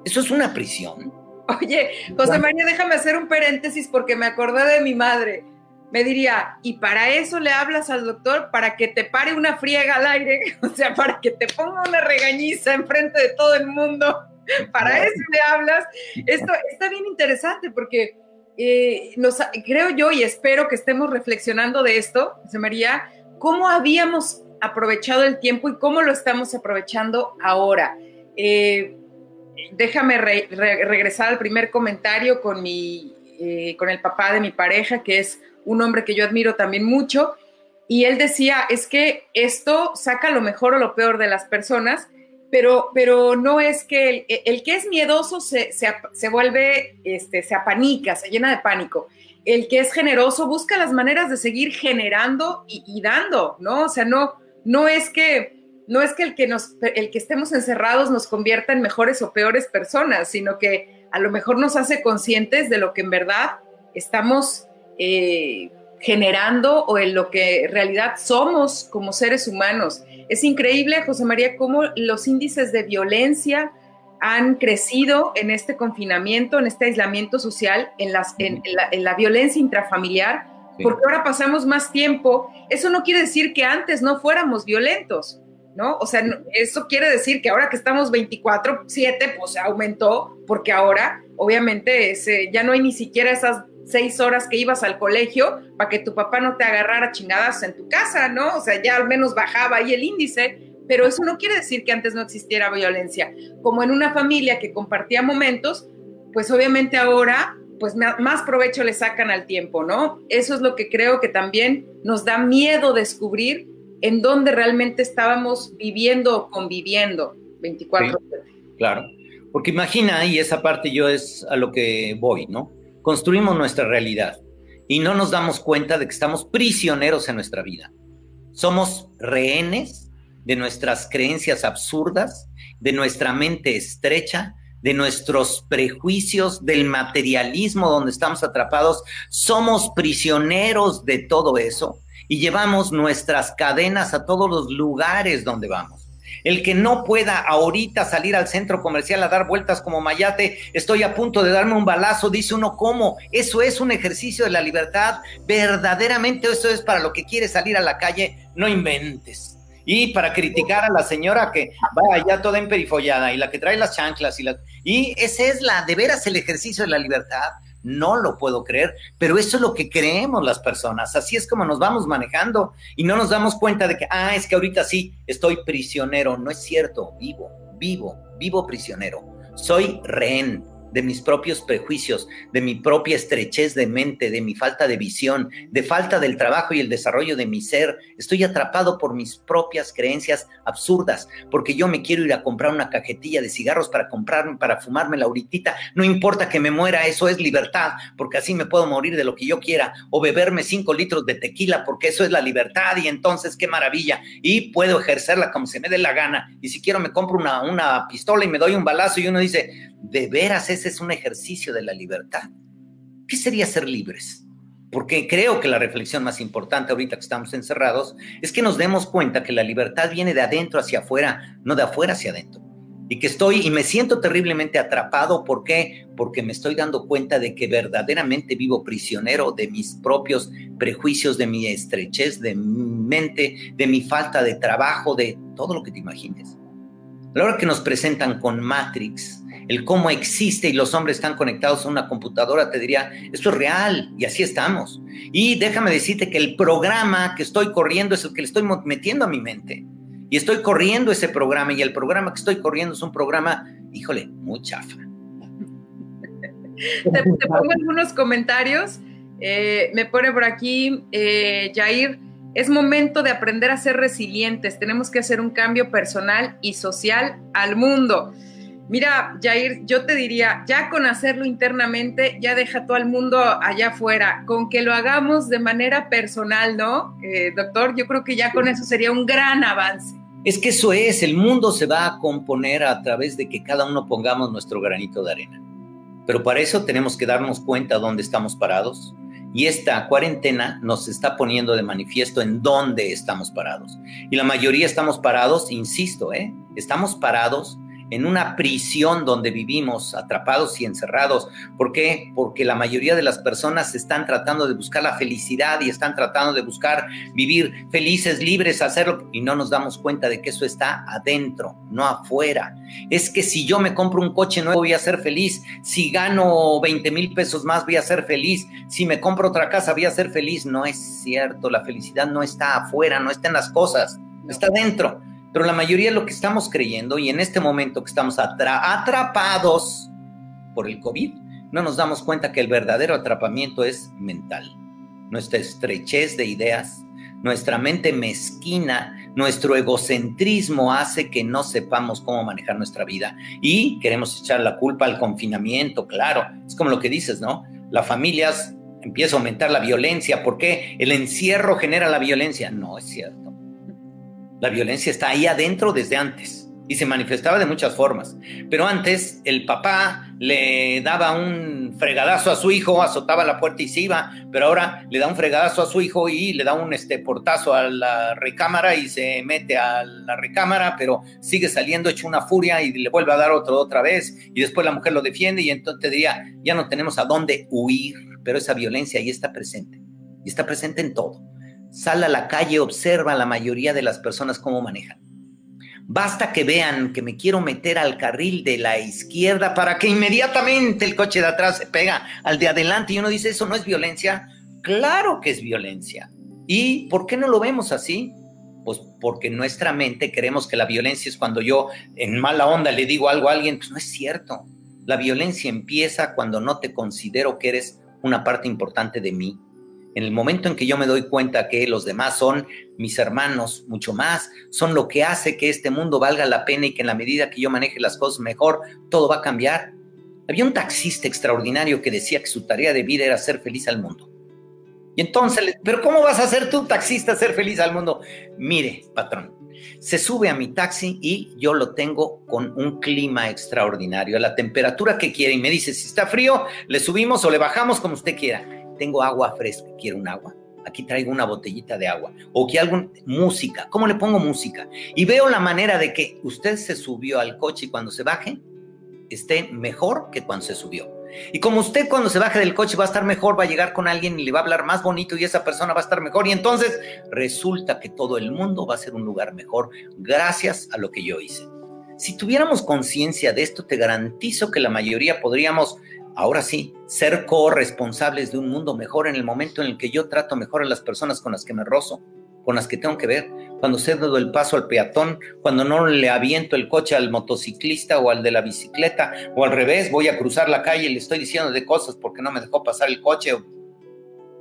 ¿Eso es una prisión? Oye, José María, déjame hacer un paréntesis porque me acordé de mi madre. Me diría, ¿y para eso le hablas al doctor? Para que te pare una friega al aire, o sea, para que te ponga una regañiza enfrente de todo el mundo. Para eso le hablas. Esto está bien interesante porque eh, nos, creo yo y espero que estemos reflexionando de esto, José María, cómo habíamos aprovechado el tiempo y cómo lo estamos aprovechando ahora. Eh, déjame regresar al primer comentario con, mi, eh, con el papá de mi pareja, que es un hombre que yo admiro también mucho, y él decía, es que esto saca lo mejor o lo peor de las personas, pero, pero no es que el, que es miedoso se, se, vuelve, este, se apanica, se llena de pánico el que es generoso busca las maneras de seguir generando y, dando, ¿no? O sea, no, no es que no es que el que nos, el que estemos encerrados nos convierta en mejores o peores personas, sino que a lo mejor nos hace conscientes de lo que en verdad estamos eh, generando o en lo que en realidad somos como seres humanos. Es increíble, José María, cómo los índices de violencia, han crecido en este confinamiento, en este aislamiento social, en, las, en, la, violencia intrafamiliar, porque ahora pasamos más tiempo. Eso no quiere decir que antes no fuéramos violentos, ¿no? O sea, eso quiere decir que ahora que estamos 24/7, pues aumentó, porque ahora, obviamente, ese, ya no hay ni siquiera esas seis horas que ibas al colegio para que tu papá no te agarrara chingadas en tu casa, ¿no? O sea, ya al menos bajaba ahí el índice pero eso no quiere decir que antes no existiera violencia. Como en una familia que compartía momentos, pues obviamente ahora pues más provecho le sacan al tiempo, ¿no? Eso es lo que creo que también nos da miedo descubrir en dónde realmente estábamos viviendo o conviviendo 24 claro, porque imagina, y esa parte yo es a lo que voy, ¿no? Construimos nuestra realidad y no nos damos cuenta de que estamos prisioneros en nuestra vida. Somos rehenes de nuestras creencias absurdas, de nuestra mente estrecha, de nuestros prejuicios, del materialismo donde estamos atrapados. Somos prisioneros de todo eso y llevamos nuestras cadenas a todos los lugares donde vamos. El que no pueda ahorita salir al centro comercial a dar vueltas como Mayate, estoy a punto de darme un balazo, dice uno, ¿cómo? Eso es un ejercicio de la libertad. Verdaderamente eso es para lo que quiere salir a la calle, no inventes y para criticar a la señora que va allá toda emperifollada y la que trae las chanclas y la y ese es la de veras el ejercicio de la libertad. No lo puedo creer, pero eso es lo que creemos las personas. Así es como nos vamos manejando y no nos damos cuenta de que, ah, es que ahorita sí estoy prisionero. No es cierto, vivo, vivo, vivo prisionero. Soy rehén de mis propios prejuicios, de mi propia estrechez de mente, de mi falta de visión, de falta del trabajo y el desarrollo de mi ser. Estoy atrapado por mis propias creencias absurdas, porque yo me quiero ir a comprar una cajetilla de cigarros para comprarme, para fumarme la uritita. No importa que me muera, eso es libertad, porque así me puedo morir de lo que yo quiera, o beberme cinco litros de tequila, porque eso es la libertad, y entonces qué maravilla. Y puedo ejercerla como se me dé la gana. Y si quiero me compro una, una pistola y me doy un balazo y uno dice, de veras es un ejercicio de la libertad. ¿Qué sería ser libres? Porque creo que la reflexión más importante ahorita que estamos encerrados es que nos demos cuenta que la libertad viene de adentro hacia afuera, no de afuera hacia adentro. Y que estoy y me siento terriblemente atrapado. ¿Por qué? Porque me estoy dando cuenta de que verdaderamente vivo prisionero de mis propios prejuicios, de mi estrechez, de mente, de mi falta de trabajo, de todo lo que te imagines. A la hora que nos presentan con Matrix, el cómo existe y los hombres están conectados a una computadora, te diría, esto es real y así estamos. Y déjame decirte que el programa que estoy corriendo es el que le estoy metiendo a mi mente. Y estoy corriendo ese programa y el programa que estoy corriendo es un programa, híjole, muy chafa. Te, pongo algunos comentarios. Eh, me pone por aquí eh, Jair, es momento de aprender a ser resilientes. Tenemos que hacer un cambio personal y social al mundo. Mira, Jair, yo te diría, ya con hacerlo internamente, ya deja todo el mundo allá afuera, con que lo hagamos de manera personal, ¿no? Eh, doctor, yo creo que ya con eso sería un gran avance. Es que eso es, el mundo se va a componer a través de que cada uno pongamos nuestro granito de arena. Pero para eso tenemos que darnos cuenta dónde estamos parados. Y esta cuarentena nos está poniendo de manifiesto en dónde estamos parados. Y la mayoría estamos parados, insisto, ¿eh? estamos parados en una prisión donde vivimos atrapados y encerrados. ¿Por qué? Porque la mayoría de las personas están tratando de buscar la felicidad y están tratando de buscar vivir felices, libres, hacerlo y no nos damos cuenta de que eso está adentro, no afuera. Es que si yo me compro un coche nuevo voy a ser feliz, si gano 20 mil pesos más voy a ser feliz, si me compro otra casa voy a ser feliz. No es cierto, la felicidad no está afuera, no está en las cosas, está dentro. Pero la mayoría de lo que estamos creyendo y en este momento que estamos atrapados por el COVID, no nos damos cuenta que el verdadero atrapamiento es mental. Nuestra estrechez de ideas, nuestra mente mezquina, nuestro egocentrismo hace que no sepamos cómo manejar nuestra vida y queremos echar la culpa al confinamiento, claro, es como lo que dices, ¿no? Las familias empieza a aumentar la violencia, ¿por qué? El encierro genera la violencia, no es cierto. La violencia está ahí adentro desde antes y se manifestaba de muchas formas. Pero antes el papá le daba un fregadazo a su hijo, azotaba la puerta y se iba, pero ahora le da un fregadazo a su hijo y le da un este, portazo a la recámara y se mete a la recámara, pero sigue saliendo hecho una furia y le vuelve a dar otro otra vez y después la mujer lo defiende y entonces diría, ya no tenemos a dónde huir, pero esa violencia ahí está presente y está presente en todo Sal a la calle, observa a la mayoría de las personas cómo manejan. Basta que vean que me quiero meter al carril de la izquierda para que inmediatamente el coche de atrás se pega al de adelante y uno dice, ¿eso no es violencia? Claro que es violencia. ¿Y por qué no lo vemos así? Pues porque en nuestra mente creemos que la violencia es cuando yo en mala onda le digo algo a alguien, pues no es cierto. La violencia empieza cuando no te considero que eres una parte importante de mí, en el momento en que yo me doy cuenta que los demás son mis hermanos, mucho más, son lo que hace que este mundo valga la pena y que en la medida que yo maneje las cosas mejor, todo va a cambiar. Había un taxista extraordinario que decía que su tarea de vida era ser feliz al mundo. Y entonces, pero ¿cómo vas a ser tú taxista ser feliz al mundo? Mire, patrón, se sube a mi taxi y yo lo tengo con un clima extraordinario, a la temperatura que quiere y me dice, si está frío, le subimos o le bajamos como usted quiera tengo agua fresca, quiero un agua. Aquí traigo una botellita de agua. O que algo, música. ¿Cómo le pongo música? Y veo la manera de que usted se subió al coche y cuando se baje, esté mejor que cuando se subió. Y como usted cuando se baje del coche va a estar mejor, va a llegar con alguien y le va a hablar más bonito y esa persona va a estar mejor. Y entonces resulta que todo el mundo va a ser un lugar mejor gracias a lo que yo hice. Si tuviéramos conciencia de esto, te garantizo que la mayoría podríamos ahora sí, ser corresponsables de un mundo mejor en el momento en el que yo trato mejor a las personas con las que me rozo. con las que tengo que ver. Cuando cedo el paso al peatón, cuando no le aviento el coche al motociclista o al de la bicicleta, o al revés, voy a cruzar la calle y le estoy diciendo de cosas porque no me dejó pasar el coche.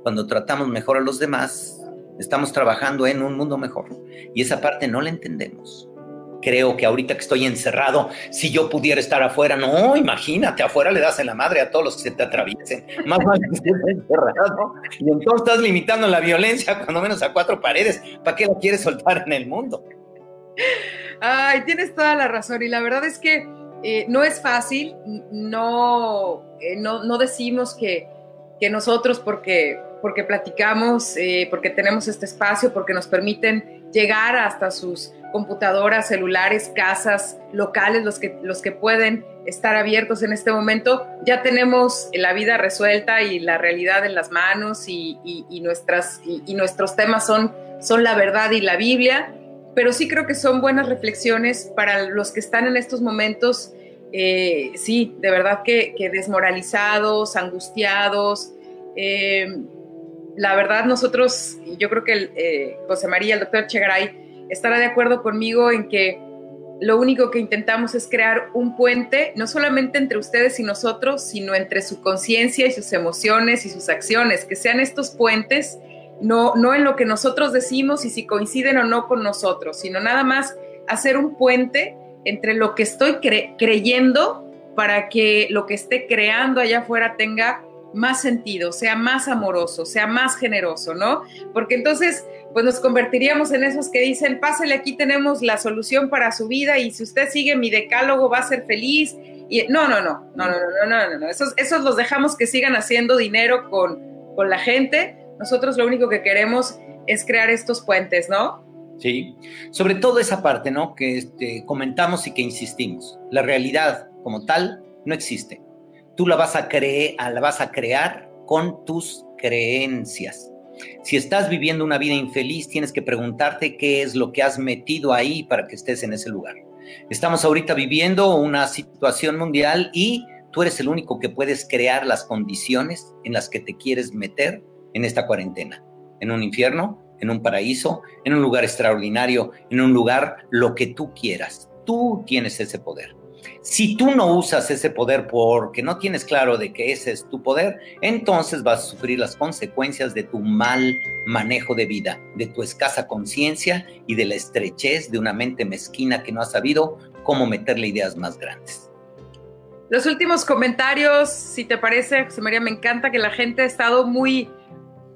Cuando tratamos mejor a los demás, estamos trabajando en un mundo mejor. Y esa parte no la entendemos creo que ahorita que estoy encerrado, si yo pudiera estar afuera, no, imagínate, afuera le das en la madre a todos los que se te atraviesen, más mal que estés encerrado, y entonces estás limitando la violencia cuando menos a cuatro paredes, ¿para qué la quieres soltar en el mundo? Ay, tienes toda la razón, y la verdad es que eh, no es fácil, no, eh, no, no, decimos que, que nosotros, porque, porque platicamos, eh, porque tenemos este espacio, porque nos permiten llegar hasta sus computadoras, celulares, casas, locales, los que, los que pueden estar abiertos en este momento, ya tenemos la vida resuelta y la realidad en las manos y, nuestras, y, nuestros temas son, son la verdad y la Biblia, pero sí creo que son buenas reflexiones para los que están en estos momentos, eh, sí, de verdad que, desmoralizados, angustiados. Eh, la verdad nosotros, yo creo que eh, José María, el doctor Chegaray, estará de acuerdo conmigo en que lo único que intentamos es crear un puente, no solamente entre ustedes y nosotros, sino entre su conciencia y sus emociones y sus acciones, que sean estos puentes, no, no en lo que nosotros decimos y si coinciden o no con nosotros, sino nada más hacer un puente entre lo que estoy creyendo para que lo que esté creando allá afuera tenga más sentido, sea más amoroso, sea más generoso, ¿no? Porque entonces pues nos convertiríamos en esos que dicen, pásale, aquí tenemos la solución para su vida y si usted sigue mi decálogo va a ser feliz. Y no, no, no, no, no, no, no, no, no. Esos, esos los dejamos que sigan haciendo dinero con, con la gente. Nosotros lo único que queremos es crear estos puentes, ¿no? Sí, sobre todo esa parte, ¿no? Que este, comentamos y que insistimos. La realidad como tal no existe. Tú la vas a creer, la vas a crear con tus creencias. Si estás viviendo una vida infeliz, tienes que preguntarte qué es lo que has metido ahí para que estés en ese lugar. Estamos ahorita viviendo una situación mundial y tú eres el único que puedes crear las condiciones en las que te quieres meter en esta cuarentena. En un infierno, en un paraíso, en un lugar extraordinario, en un lugar lo que tú quieras. Tú tienes ese poder. Si tú no usas ese poder porque no tienes claro de que ese es tu poder, entonces vas a sufrir las consecuencias de tu mal manejo de vida, de tu escasa conciencia y de la estrechez de una mente mezquina que no ha sabido cómo meterle ideas más grandes. Los últimos comentarios, si te parece, José María, me encanta que la gente ha estado muy,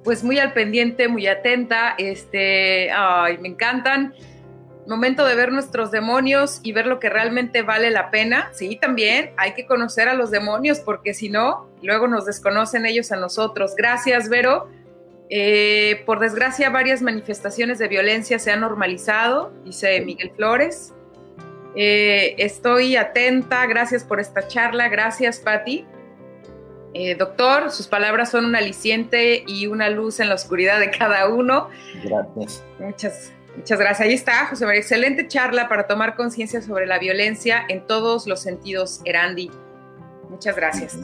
pues muy al pendiente, muy atenta. Este, ay, me encantan momento de ver nuestros demonios y ver lo que realmente vale la pena. Sí, también hay que conocer a los demonios porque si no, luego nos desconocen ellos a nosotros. Gracias, Vero. Eh, por desgracia, varias manifestaciones de violencia se han normalizado, dice Miguel Flores. Eh, estoy atenta, gracias por esta charla, gracias, Patti. Eh, doctor, sus palabras son un aliciente y una luz en la oscuridad de cada uno. Gracias. Muchas Muchas gracias. Ahí está, José María. Excelente charla para tomar conciencia sobre la violencia en todos los sentidos, Erandi. Muchas gracias.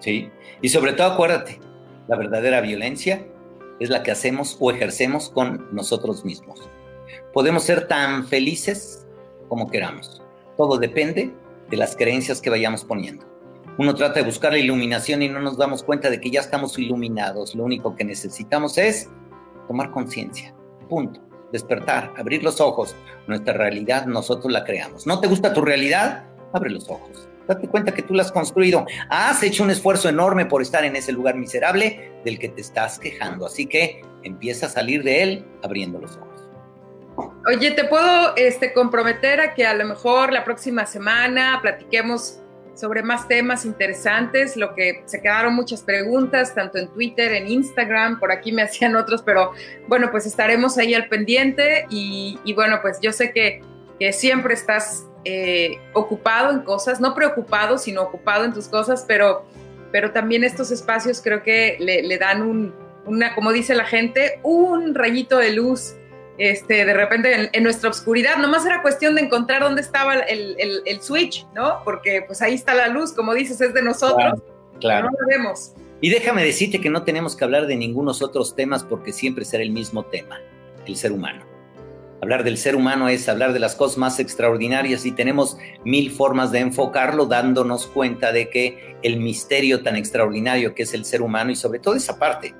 Sí, y sobre todo acuérdate, la verdadera violencia es la que hacemos o ejercemos con nosotros mismos. Podemos ser tan felices como queramos. Todo depende de las creencias que vayamos poniendo. Uno trata de buscar la iluminación y no nos damos cuenta de que ya estamos iluminados. Lo único que necesitamos es tomar conciencia. Punto despertar, abrir los ojos. Nuestra realidad nosotros la creamos. ¿No te gusta tu realidad? Abre los ojos. Date cuenta que tú la has construido. Has hecho un esfuerzo enorme por estar en ese lugar miserable del que te estás quejando. Así que empieza a salir de él abriendo los ojos. Oye, ¿te puedo este, comprometer a que a lo mejor la próxima semana platiquemos sobre más temas interesantes, lo que se quedaron muchas preguntas, tanto en Twitter, en Instagram, por aquí me hacían otros, pero bueno, pues estaremos ahí al pendiente y, bueno, pues yo sé que, siempre estás eh, ocupado en cosas, no preocupado, sino ocupado en tus cosas, pero, pero también estos espacios creo que le, dan un, una, como dice la gente, un rayito de luz este, de repente en, nuestra oscuridad, nomás era cuestión de encontrar dónde estaba el, switch, ¿no? Porque pues ahí está la luz, como dices, es de nosotros, claro, no lo vemos. Y déjame decirte que no tenemos que hablar de ningunos otros temas porque siempre será el mismo tema. el ser humano. Hablar del ser humano es hablar de las cosas más extraordinarias y tenemos mil formas de enfocarlo dándonos cuenta de que el misterio tan extraordinario que es el ser humano y sobre todo esa parte,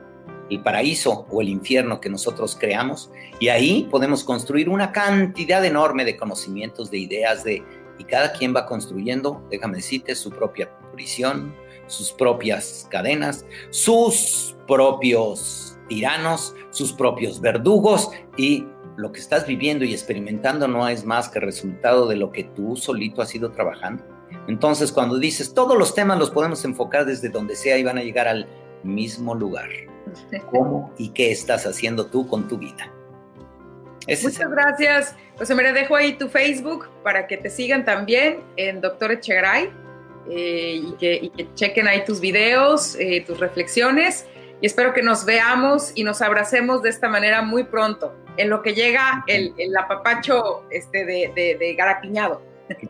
el paraíso o el infierno que nosotros creamos, y ahí podemos construir una cantidad enorme de conocimientos, de ideas, de y cada quien va construyendo, déjame decirte, su propia prisión, sus propias cadenas, sus propios tiranos, sus propios verdugos y lo que estás viviendo y experimentando no es más que resultado de lo que tú solito has ido trabajando. Entonces, cuando dices todos los temas los podemos enfocar desde donde sea y van a llegar al mismo lugar. ¿Cómo y qué estás haciendo tú con tu vida? Muchas gracias. José María, dejo ahí tu Facebook para que te sigan también en Doctor Echegaray eh, y, que, chequen ahí tus videos, eh, tus reflexiones. Y espero que nos veamos y nos abracemos de esta manera muy pronto, en lo que llega el, apapacho este de, de, Garapiñado.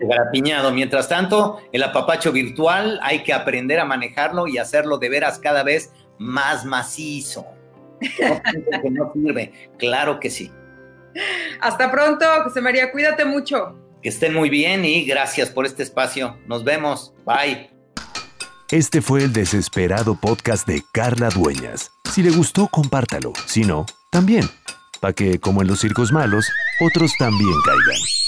Garapiñado. Mientras tanto, el apapacho virtual hay que aprender a manejarlo y hacerlo de veras cada vez más macizo. que no sirve. Claro que sí. Hasta pronto, José María, cuídate mucho. Que estén muy bien y gracias por este espacio. Nos vemos. Bye. Este fue el desesperado podcast de Carla Dueñas. Si le gustó, compártalo. Si no, también. Para que, como en los circos malos, otros también caigan.